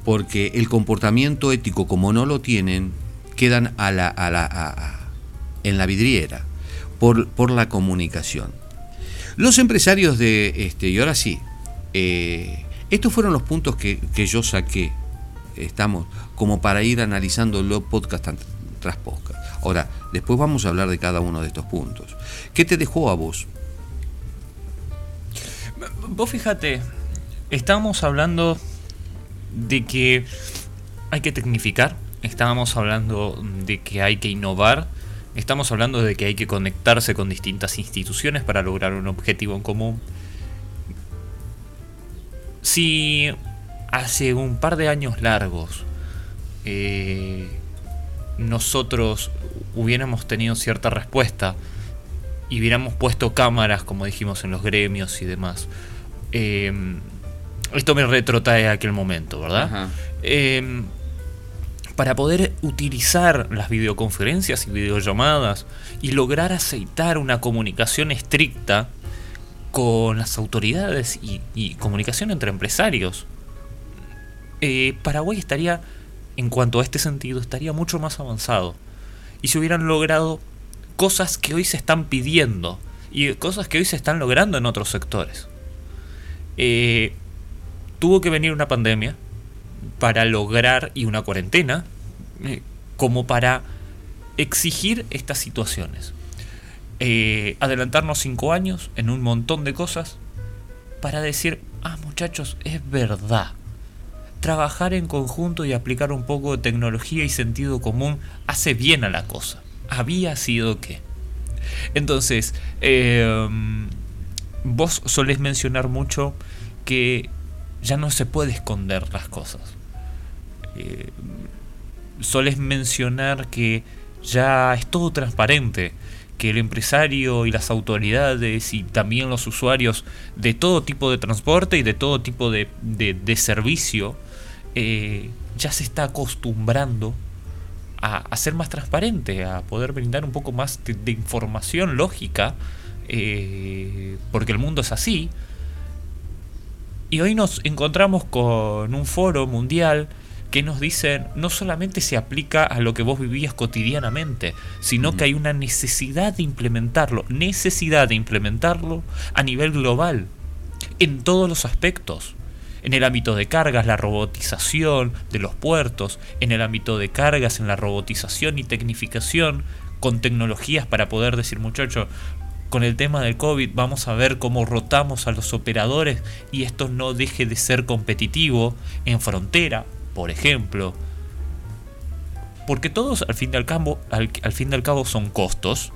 porque el comportamiento ético, como no lo tienen, quedan a la, a la, en la vidriera por, por, la comunicación. Los empresarios de, este, y ahora sí, eh, estos fueron los puntos que, que, yo saqué, estamos, como para ir analizando los podcast tras podcast. Ahora, después vamos a hablar de cada uno de estos puntos. ¿Qué te dejó a vos? Vos fíjate, estamos hablando de que hay que tecnificar, estábamos hablando de que hay que innovar, estamos hablando de que hay que conectarse con distintas instituciones para lograr un objetivo en común. Si hace un par de años largos eh, nosotros hubiéramos tenido cierta respuesta y hubiéramos puesto cámaras, como dijimos, en los gremios y demás, eh, esto me retrotrae a aquel momento, ¿verdad? Em, para poder utilizar las videoconferencias y videollamadas y lograr aceitar una comunicación estricta con las autoridades y, comunicación entre empresarios, eh, Paraguay estaría, en cuanto a este sentido, estaría mucho más avanzado. Y se hubieran logrado cosas que hoy se están pidiendo y cosas que hoy se están logrando en otros sectores. Eh, tuvo que venir una pandemia para lograr y una cuarentena eh, como para exigir estas situaciones. Eh, adelantarnos cinco años en un montón de cosas para decir, ah muchachos, es verdad. trabajar en conjunto y aplicar un poco de tecnología y sentido común hace bien a la cosa. Había sido que. Entonces, em, vos solés mencionar mucho que ya no se puede esconder las cosas. Eh, solés mencionar que ya es todo transparente, que el empresario y las autoridades y también los usuarios de todo tipo de transporte y de todo tipo de, de, servicio eh, ya se está acostumbrando a, ser más transparente, a poder brindar un poco más de, información lógica, eh, porque el mundo es así. Y hoy nos encontramos con un foro mundial que nos dicen no solamente se aplica a lo que vos vivías cotidianamente, sino que hay una necesidad de implementarlo, necesidad de implementarlo a nivel global, en todos los aspectos. En el ámbito de cargas, la robotización de los puertos, en el ámbito de cargas, en la robotización y tecnificación, con tecnologías para poder decir, muchachos, con el tema del COVID vamos a ver cómo rotamos a los operadores y esto no deje de ser competitivo en frontera, por ejemplo. Porque todos al fin y al cabo, al, fin cabo son costos.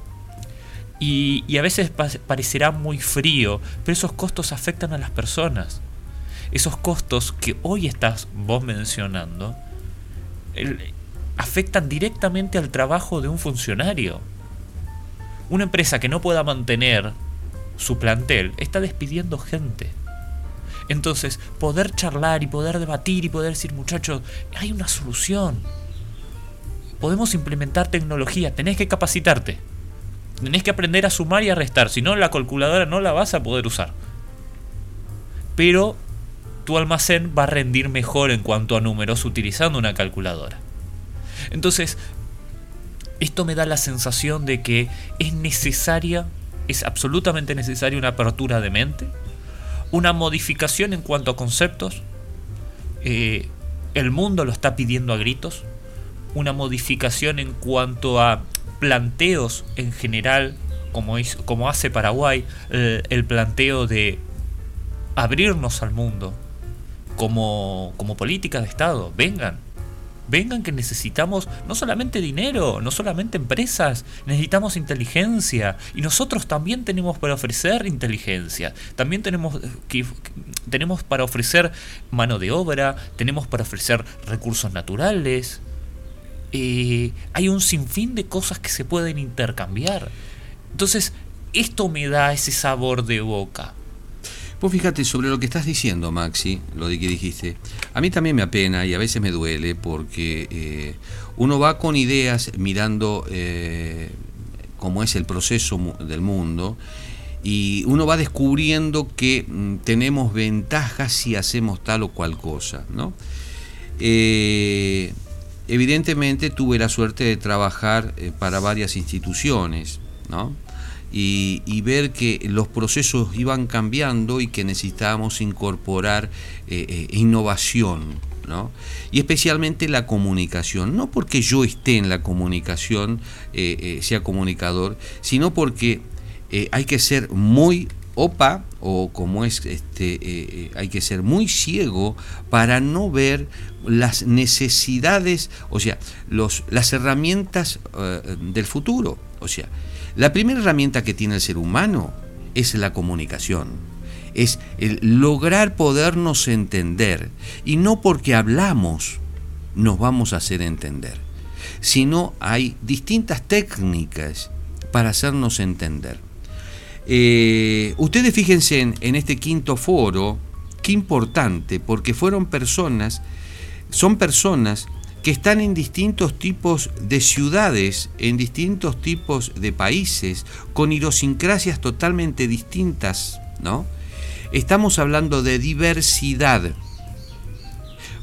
Y, a veces parecerá muy frío, pero esos costos afectan a las personas. Esos costos que hoy estás vos mencionando afectan directamente al trabajo de un funcionario. Una empresa que no pueda mantener su plantel está despidiendo gente. Entonces, poder charlar y poder debatir y poder decir, muchachos, hay una solución. Podemos implementar tecnología, tenés que capacitarte. Tenés que aprender a sumar y a restar, si no la calculadora no la vas a poder usar. Pero tu almacén va a rendir mejor en cuanto a números utilizando una calculadora. Entonces, esto me da la sensación de que es necesaria, es absolutamente necesaria una apertura de mente, una modificación en cuanto a conceptos. Eh, el mundo lo está pidiendo a gritos. Una modificación en cuanto a planteos en general, como, como hace Paraguay, el planteo de abrirnos al mundo como, como política de Estado. Vengan, Vengan que necesitamos no solamente dinero, no solamente empresas, necesitamos inteligencia. Y nosotros también tenemos para ofrecer inteligencia. También tenemos, que, tenemos para ofrecer mano de obra, tenemos para ofrecer recursos naturales. Eh, hay un sinfín de cosas que se pueden intercambiar. Entonces, esto me da ese sabor de boca. Vos fíjate sobre lo que estás diciendo, Maxi, lo que dijiste. A mí también me apena y a veces me duele porque eh, uno va con ideas mirando eh, cómo es el proceso del mundo y uno va descubriendo que mm, tenemos ventajas si hacemos tal o cual cosa, ¿no? Eh, evidentemente tuve la suerte de trabajar para varias instituciones, ¿no? Y, ver que los procesos iban cambiando y que necesitábamos incorporar eh, eh, innovación. ¿no? Y especialmente la comunicación, no porque yo esté en la comunicación, eh, sea comunicador, sino porque hay que ser muy opa o como es este hay que ser muy ciego para no ver las necesidades o sea los las herramientas del futuro o sea la primera herramienta que tiene el ser humano es la comunicación, es el lograr podernos entender. Y no porque hablamos nos vamos a hacer entender, sino hay distintas técnicas para hacernos entender. Eh, ustedes fíjense en este quinto foro, qué importante, porque fueron personas, son personas que están en distintos tipos de ciudades, en distintos tipos de países, con idiosincrasias totalmente distintas, ¿no? Estamos hablando de diversidad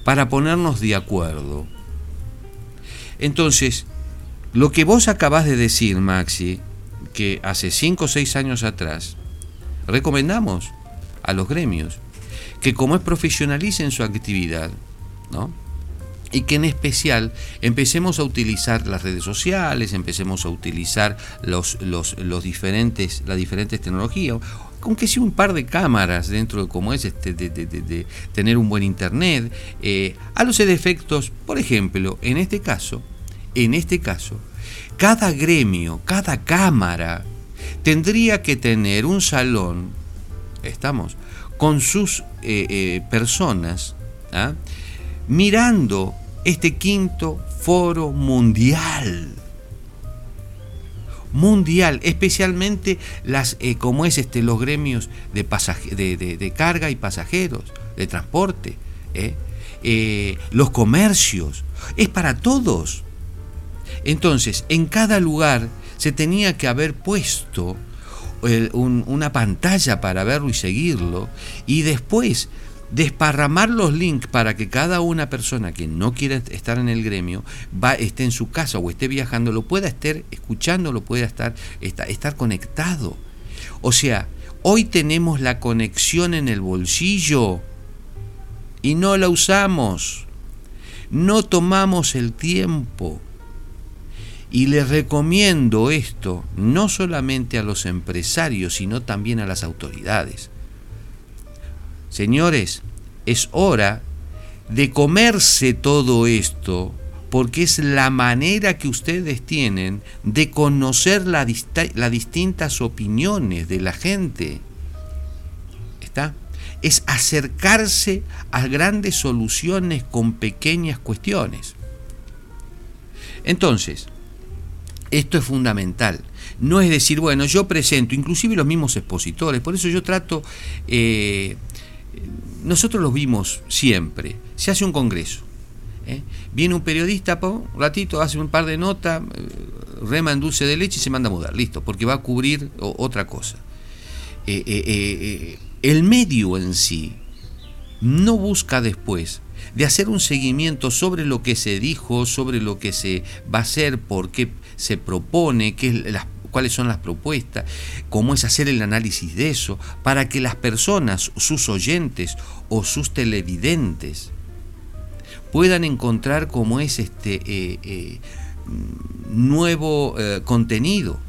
para ponernos de acuerdo. Entonces, lo que vos acabás de decir, Maxi, que hace 5 o 6 años atrás, recomendamos a los gremios que como es profesionalicen su actividad, ¿no? Y que en especial empecemos a utilizar las redes sociales, empecemos a utilizar los, los, los diferentes, las diferentes tecnologías, aunque sea un par de cámaras dentro de cómo es este, de, tener un buen internet, eh, a los efectos, por ejemplo, en este caso, en este caso, cada gremio, cada cámara tendría que tener un salón, estamos, con sus eh, eh, personas, ¿ah? mirando este quinto foro mundial. Mundial, especialmente las, eh, como es este, los gremios de, de, carga y pasajeros, de transporte, ¿eh? Eh, los comercios, es para todos. Entonces, en cada lugar se tenía que haber puesto una pantalla para verlo y seguirlo, y después desparramar los links para que cada una persona que no quiera estar en el gremio va, esté en su casa o esté viajando, lo pueda estar escuchando, lo pueda estar, estar, conectado. O sea, hoy tenemos la conexión en el bolsillo y no la usamos. No tomamos el tiempo. Y les recomiendo esto no solamente a los empresarios, sino también a las autoridades. Señores, es hora de comerse todo esto porque es la manera que ustedes tienen de conocer las distintas opiniones de la gente. ¿Está? Es acercarse a grandes soluciones con pequeñas cuestiones. Entonces, esto es fundamental. No es decir, bueno, yo presento, inclusive los mismos expositores, por eso yo trato eh, nosotros los vimos siempre. Se hace un congreso. ¿eh? Viene un periodista, un ratito, hace un par de notas, eh, rema en dulce de leche y se manda a mudar. Listo, porque va a cubrir otra cosa. Eh, el medio en sí no busca después de hacer un seguimiento sobre lo que se dijo, sobre lo que se va a hacer, por qué se propone, qué es las cuáles son las propuestas, cómo es hacer el análisis de eso, para que las personas, sus oyentes o sus televidentes, puedan encontrar cómo es este eh, eh, nuevo eh, contenido.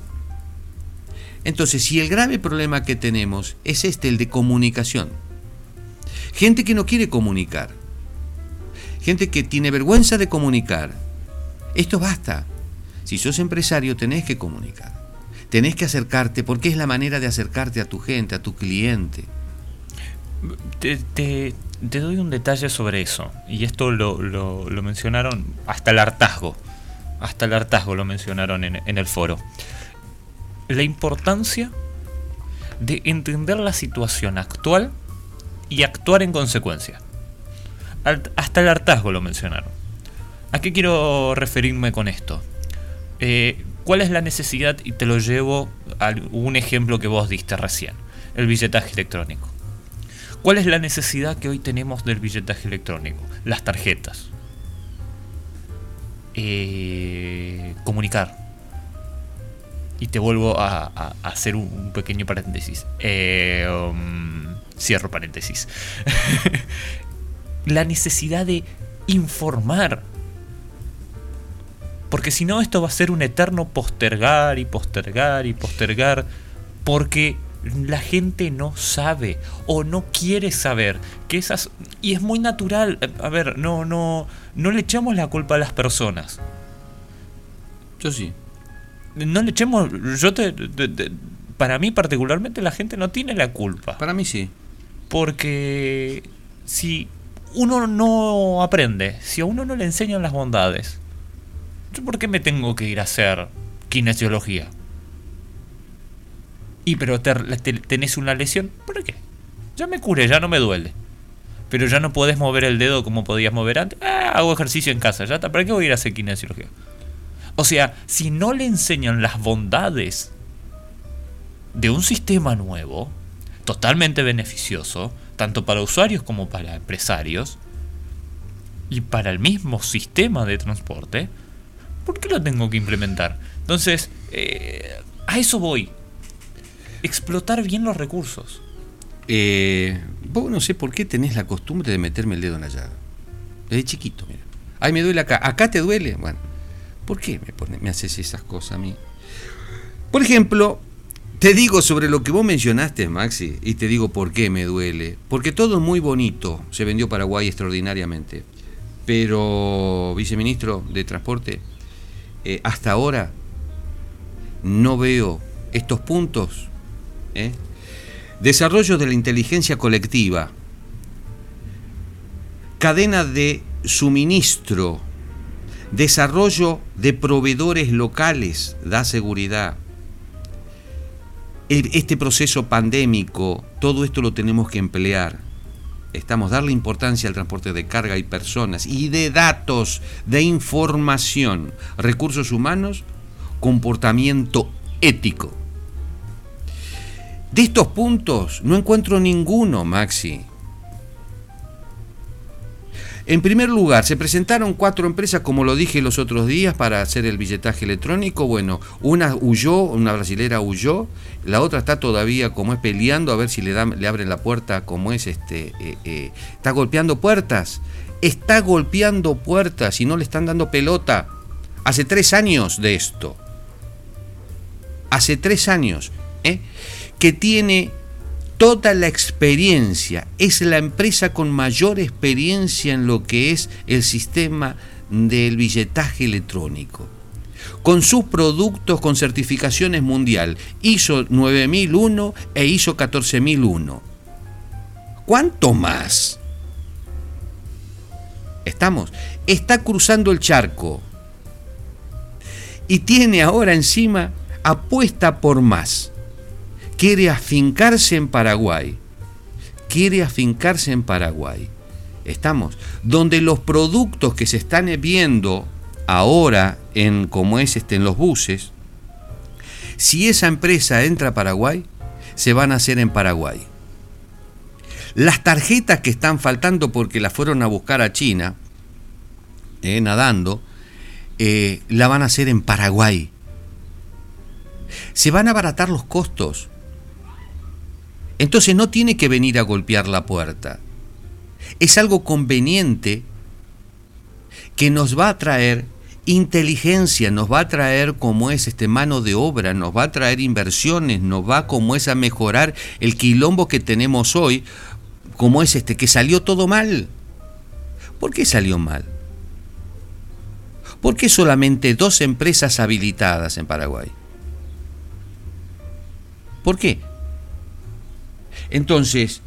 Entonces, si el grave problema que tenemos es este, el de comunicación, gente que no quiere comunicar, gente que tiene vergüenza de comunicar, esto basta. Si sos empresario tenés que comunicar tenés que acercarte porque es la manera de acercarte a tu gente, a tu cliente. Te, doy un detalle sobre eso, y esto lo, mencionaron hasta el hartazgo, hasta el hartazgo lo mencionaron en, en el foro. La importancia de entender la situación actual y actuar en consecuencia. Hasta el hartazgo lo mencionaron. ¿A qué quiero referirme con esto? Eh, ¿Cuál es la necesidad? Y te lo llevo a un ejemplo que vos diste recién, el billetaje electrónico. ¿Cuál es la necesidad que hoy tenemos del billetaje electrónico? Las tarjetas. Eh, comunicar. Y te vuelvo a, hacer un, pequeño paréntesis. Eh, um, cierro paréntesis. la necesidad de informar porque si no, esto va a ser un eterno postergar y postergar y postergar. Porque la gente no sabe o no quiere saber que esas y es muy natural a ver no no no le echamos la culpa a las personas. Yo sí. No le echemos yo te, para mí particularmente la gente no tiene la culpa. Para mí sí. Porque si uno no aprende si a uno no le enseñan las bondades por qué me tengo que ir a hacer kinesiología? Y pero tenés una lesión, ¿por qué? Ya me curé, ya no me duele. Pero ya no podés mover el dedo como podías mover antes. Ah, hago ejercicio en casa, ya está. ¿Para qué voy a ir a hacer kinesiología? O sea, si no le enseñan las bondades de un sistema nuevo, totalmente beneficioso, tanto para usuarios como para empresarios, y para el mismo sistema de transporte, ¿por qué lo tengo que implementar? Entonces, eh, a eso voy. Explotar bien los recursos. Eh, vos no sé por qué tenés la costumbre de meterme el dedo en la llaga. Desde chiquito, mira. Ay, me duele acá. ¿Acá te duele? Bueno, ¿por qué me, pone, me haces esas cosas a mí? Por ejemplo, te digo sobre lo que vos mencionaste, Maxi, y te digo por qué me duele. Porque todo es muy bonito. Se vendió Paraguay extraordinariamente. Pero, viceministro de Transporte, eh, hasta ahora no veo estos puntos. ¿eh? Desarrollo de la inteligencia colectiva. Cadena de suministro. Desarrollo de proveedores locales. Da seguridad este proceso pandémico, todo esto lo tenemos que emplear. Estamos darle importancia al transporte de carga y personas y de datos, de información, recursos humanos, comportamiento ético. De estos puntos no encuentro ninguno, Maxi. En primer lugar, se presentaron cuatro empresas, como lo dije los otros días, para hacer el billetaje electrónico. Bueno, una huyó, una brasilera huyó, la otra está todavía como es peleando a ver si le, dan, le abren la puerta como es este. Eh, eh, está golpeando puertas. Está golpeando puertas y no le están dando pelota. Hace tres años de esto. Hace tres años. ¿eh? Que tiene toda la experiencia. Es la empresa con mayor experiencia en lo que es el sistema del billetaje electrónico. Con sus productos con certificaciones mundial ISO 9001 e ISO 14001. ¿Cuánto más? ¿Estamos? Está cruzando el charco. Y tiene ahora encima apuesta por más quiere afincarse en Paraguay. Quiere afincarse en Paraguay. Estamos. Donde los productos que se están viendo ahora en como es este en los buses, si esa empresa entra a Paraguay, se van a hacer en Paraguay. Las tarjetas que están faltando porque las fueron a buscar a China, eh, nadando, eh, la van a hacer en Paraguay. Se van a abaratar los costos. Entonces no tiene que venir a golpear la puerta. Es algo conveniente que nos va a traer inteligencia, nos va a traer como es este mano de obra, nos va a traer inversiones, nos va como es a mejorar el quilombo que tenemos hoy, como es este que salió todo mal. ¿Por qué salió mal? ¿Por qué solamente dos empresas habilitadas en Paraguay? ¿Por qué? Entonces,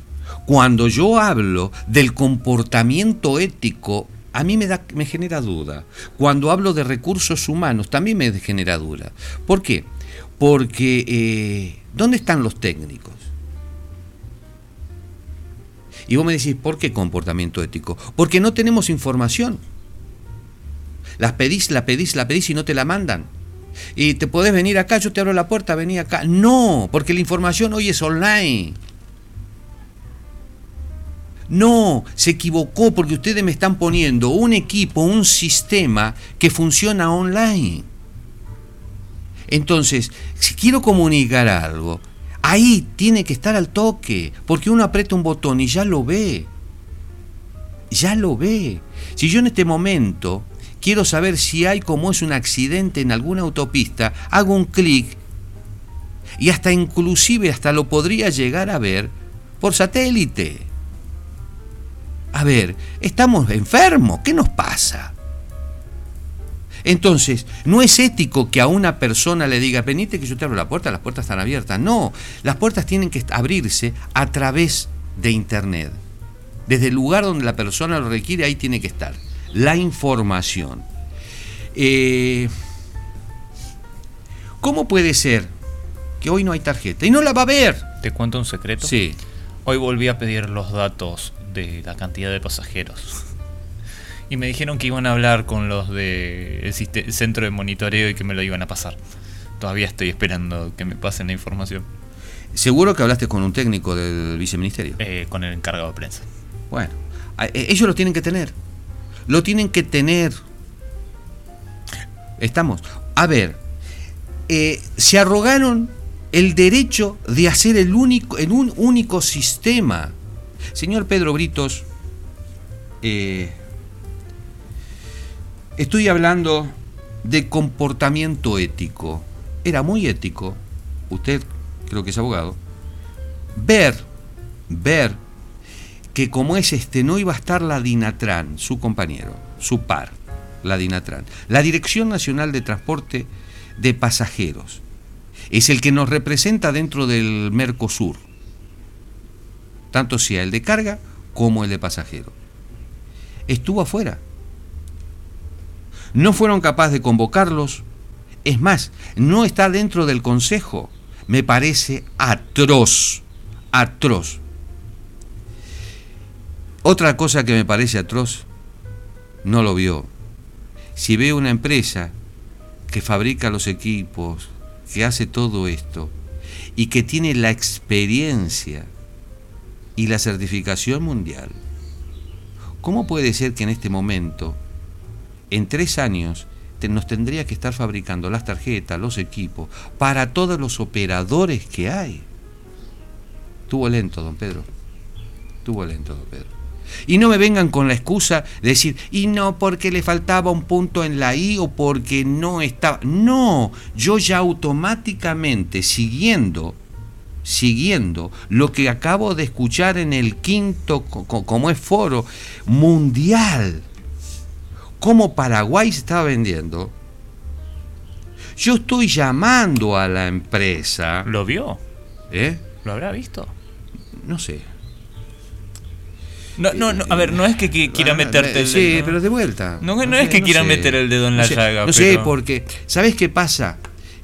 cuando yo hablo del comportamiento ético, a mí me, genera duda. Cuando hablo de recursos humanos, también me genera duda. ¿Por qué? Porque, eh, ¿dónde están los técnicos? Y vos me decís, ¿por qué comportamiento ético? Porque no tenemos información. Las pedís, la pedís, la pedís y no te la mandan. Y te podés venir acá, yo te abro la puerta, vení acá. No, porque la información hoy es online. No, se equivocó porque ustedes me están poniendo un equipo, un sistema que funciona online. Entonces, si quiero comunicar algo, ahí tiene que estar al toque, porque uno aprieta un botón y ya lo ve. Ya lo ve. Si yo en este momento quiero saber si hay como es un accidente en alguna autopista, hago un clic y hasta inclusive hasta lo podría llegar a ver por satélite. A ver, estamos enfermos, ¿qué nos pasa? Entonces, no es ético que a una persona le diga, venite que yo te abro la puerta, las puertas están abiertas. No, las puertas tienen que abrirse a través de Internet. Desde el lugar donde la persona lo requiere, ahí tiene que estar. La información. Eh, ¿Cómo puede ser que hoy no hay tarjeta? Y no la va a ver. ¿Te cuento un secreto? Sí. Hoy volví a pedir los datos de la cantidad de pasajeros. Y me dijeron que iban a hablar con los del centro de monitoreo y que me lo iban a pasar. Todavía estoy esperando que me pasen la información. ¿Seguro que hablaste con un técnico del viceministerio? Eh, con el encargado de prensa. Bueno, eh, ellos lo tienen que tener. Lo tienen que tener. Estamos. A ver, eh, se arrogaron el derecho de hacer el único, en un único sistema Señor Pedro Britos, eh, Estoy hablando de comportamiento ético. Era muy ético, usted creo que es abogado, ver, ver que como es este, no iba a estar la Dinatran, su compañero, su par, la Dinatran, la Dirección Nacional de Transporte de Pasajeros. Es el que nos representa dentro del Mercosur, tanto sea el de carga como el de pasajero. Estuvo afuera. No fueron capaces de convocarlos. Es más, no está dentro del Consejo. Me parece atroz, atroz. Otra cosa que me parece atroz, no lo vio. Si ve una empresa que fabrica los equipos, que hace todo esto, y que tiene la experiencia y la certificación mundial, ¿cómo puede ser que en este momento, en tres años, nos tendría que estar fabricando las tarjetas, los equipos, para todos los operadores que hay? Tuvo lento, don Pedro. Tuvo lento, don Pedro. Y no me vengan con la excusa de decir, y no porque le faltaba un punto en la I o porque no estaba. No, yo ya automáticamente, siguiendo, siguiendo lo que acabo de escuchar en el quinto, como es foro mundial, como Paraguay se estaba vendiendo, yo estoy llamando a la empresa. ¿Lo vio? ¿Eh? ¿Lo habrá visto? No sé. No, no, no, a ver, no es que quiera Ah, meterte el Sí, dedo. pero de vuelta. No, no es que quiera meter el dedo en la sé, llaga, No sé, porque, ¿sabes qué pasa?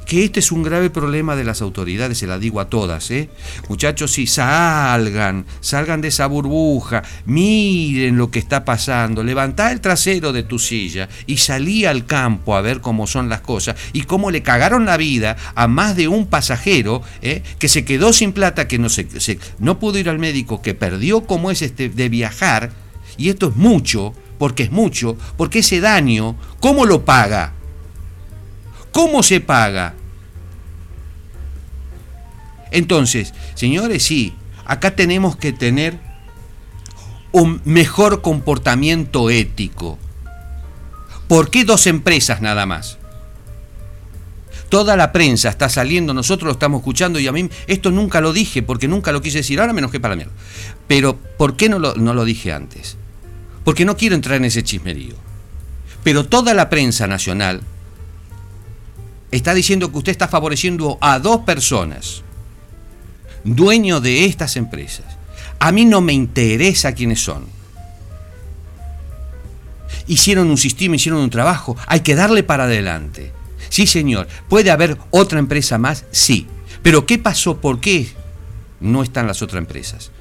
Que este es un grave problema de las autoridades, se la digo a todas, ¿eh? Muchachos, sí, salgan, salgan de esa burbuja, miren lo que está pasando, levantá el trasero de tu silla y salí al campo a ver cómo son las cosas y cómo le cagaron la vida a más de un pasajero ¿eh? que se quedó sin plata, que no, se, se- no pudo ir al médico, que perdió como es este de viajar, y esto es mucho, porque es mucho, porque ese daño, ¿cómo lo paga? ¿Cómo se paga? Entonces, señores, sí, acá tenemos que tener un mejor comportamiento ético. ¿Por qué dos empresas nada más? Toda la prensa está saliendo, nosotros lo estamos escuchando y a mí esto nunca lo dije porque nunca lo quise decir, ahora menos que para mierda. Pero ¿por qué no lo, no lo dije antes? Porque no quiero entrar en ese chismerío. Pero toda la prensa nacional está diciendo que usted está favoreciendo a dos personas, dueños de estas empresas. A mí no me interesa quiénes son. Hicieron un sistema, hicieron un trabajo, hay que darle para adelante. Sí, señor, ¿puede haber otra empresa más? Sí. Pero ¿qué pasó? ¿Por qué no están las otras empresas?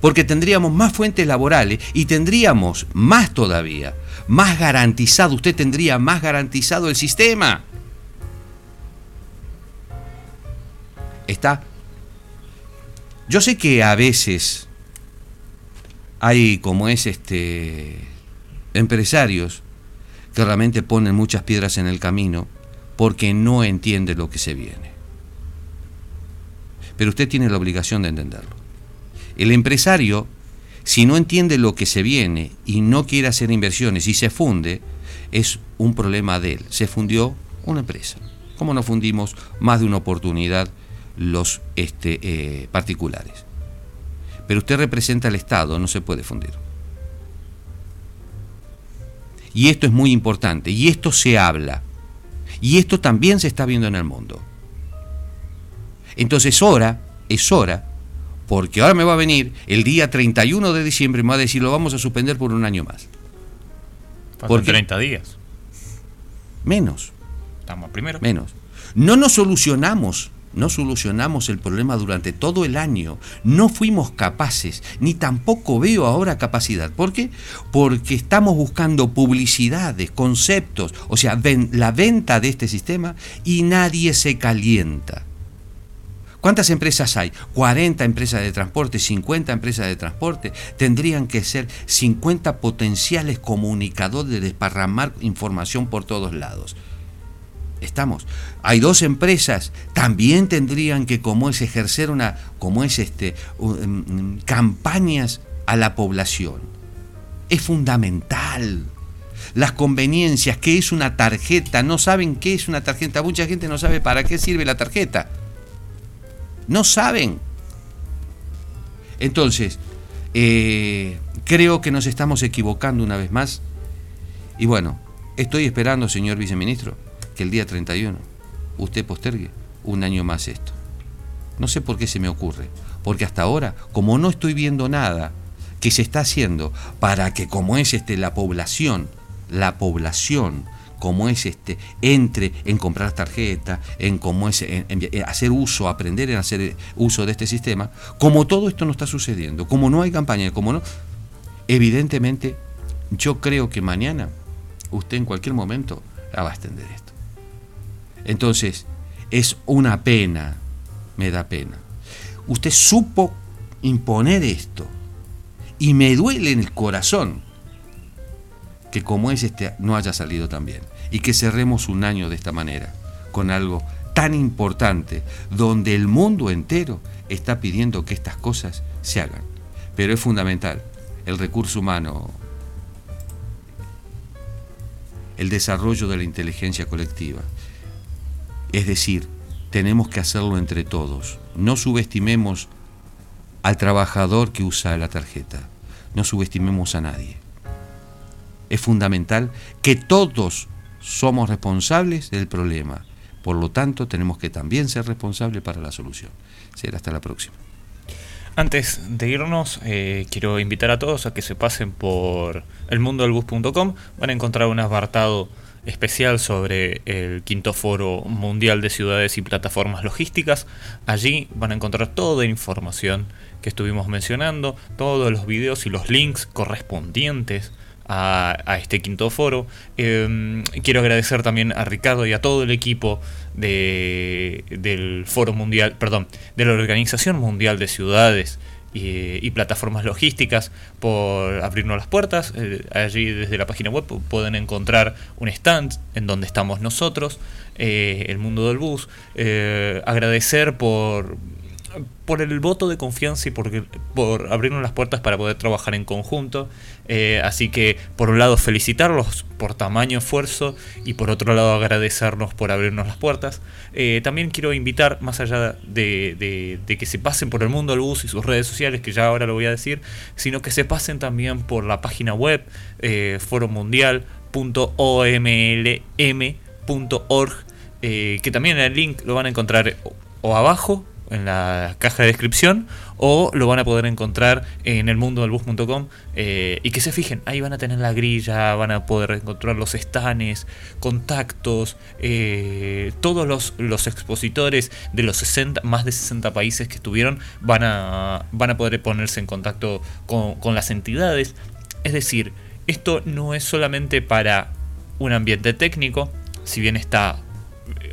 Porque tendríamos más fuentes laborales y tendríamos más todavía, más garantizado, usted tendría más garantizado el sistema. ¿Está? Yo sé que a veces hay como es este empresarios que realmente ponen muchas piedras en el camino porque no entiende lo que se viene. Pero usted tiene la obligación de entenderlo. El empresario, si no entiende lo que se viene y no quiere hacer inversiones y se funde, es un problema de él. Se fundió una empresa. ¿Cómo no fundimos más de una oportunidad los este, eh, particulares? Pero usted representa al Estado, no se puede fundir. Y esto es muy importante, y esto se habla, y esto también se está viendo en el mundo. Entonces hora, es hora, porque ahora me va a venir el día 31 de diciembre, me va a decir, lo vamos a suspender por un año más. ¿Por qué? 30 días. Menos, Estamos primero. menos. No nos solucionamos, no solucionamos el problema durante todo el año. No fuimos capaces, ni tampoco veo ahora capacidad. ¿Por qué? Porque estamos buscando publicidades, conceptos, o sea, ven- la venta de este sistema y nadie se calienta. ¿Cuántas empresas hay? 40 empresas de transporte, 50 empresas de transporte. Tendrían que ser 50 potenciales comunicadores de desparramar información por todos lados. Estamos. Hay dos empresas, también tendrían que, como es, ejercer una, como es este, um, um, campañas a la población. Es fundamental. las conveniencias, qué es una tarjeta, no saben qué es una tarjeta, mucha gente no sabe para qué sirve la tarjeta. No saben. Entonces, eh, creo que nos estamos equivocando una vez más. Y bueno, estoy esperando, señor viceministro, que el día 31 usted postergue un año más esto. No sé por qué se me ocurre, porque hasta ahora, como no estoy viendo nada que se está haciendo para que como es este la población, la población como es este entre en comprar tarjeta, en cómo es en, hacer uso, aprender en hacer uso de este sistema, como todo esto no está sucediendo, como no hay campaña, como no, evidentemente yo creo que mañana usted en cualquier momento va a extender esto. Entonces, es una pena, me da pena. Usted supo imponer esto y me duele en el corazón que como es este no haya salido tan bien y que cerremos un año de esta manera, con algo tan importante, donde el mundo entero está pidiendo que estas cosas se hagan. Pero es fundamental el recurso humano, el desarrollo de la inteligencia colectiva. Es decir, tenemos que hacerlo entre todos. No subestimemos al trabajador que usa la tarjeta. No subestimemos a nadie. Es fundamental que todos somos responsables del problema. Por lo tanto, tenemos que también ser responsables para la solución. Será hasta la próxima. Antes de irnos, eh, quiero invitar a todos a que se pasen por elmundodelbus.com. Van a encontrar un apartado especial sobre el quinto foro mundial de ciudades y plataformas logísticas. Allí van a encontrar toda la información que estuvimos mencionando, todos los videos y los links correspondientes a, este quinto foro. Em, quiero agradecer también a Ricardo y a todo el equipo de, del Foro Mundial, perdón, de la Organización Mundial de Ciudades y, plataformas logísticas por abrirnos las puertas. Eh, allí desde la página web pueden encontrar un stand en donde estamos nosotros, eh, el mundo del bus. Eh, agradecer por por el voto de confianza y por, abrirnos las puertas para poder trabajar en conjunto. Eh, así que, por un lado, felicitarlos por tamaño esfuerzo y por otro lado, agradecernos por abrirnos las puertas. Eh, también quiero invitar, más allá de, que se pasen por el mundo del bus y sus redes sociales, que ya ahora lo voy a decir, sino que se pasen también por la página web eh, foromundial.omlm.org, eh, que también el link lo van a encontrar o abajo en la caja de descripción o lo van a poder encontrar en el mundo del bus.com eh, y que se fijen, ahí van a tener la grilla, van a poder encontrar los estanes, contactos, eh, todos los, los, expositores de los 60, más de 60 países que estuvieron van a, van a poder ponerse en contacto con, con las entidades. Es decir, esto no es solamente para un ambiente técnico, si bien está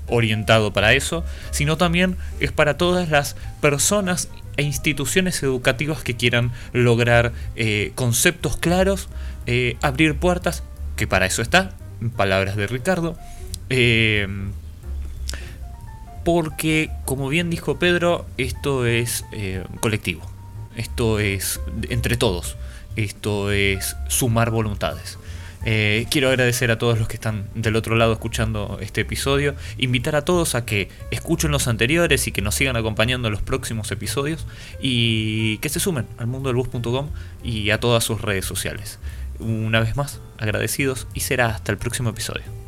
orientado para eso, sino también es para todas las personas e instituciones educativas que quieran lograr eh, conceptos claros, eh, abrir puertas, que para eso está, en palabras de Ricardo, eh, porque como bien dijo Pedro, esto es colectivo, esto es entre todos, esto es sumar voluntades. Eh, quiero agradecer a todos los que están del otro lado escuchando este episodio. Invitar a todos a que escuchen los anteriores y que nos sigan acompañando en los próximos episodios. Y que se sumen al mundo del bus.com y a todas sus redes sociales. Una vez más, agradecidos y será hasta el próximo episodio.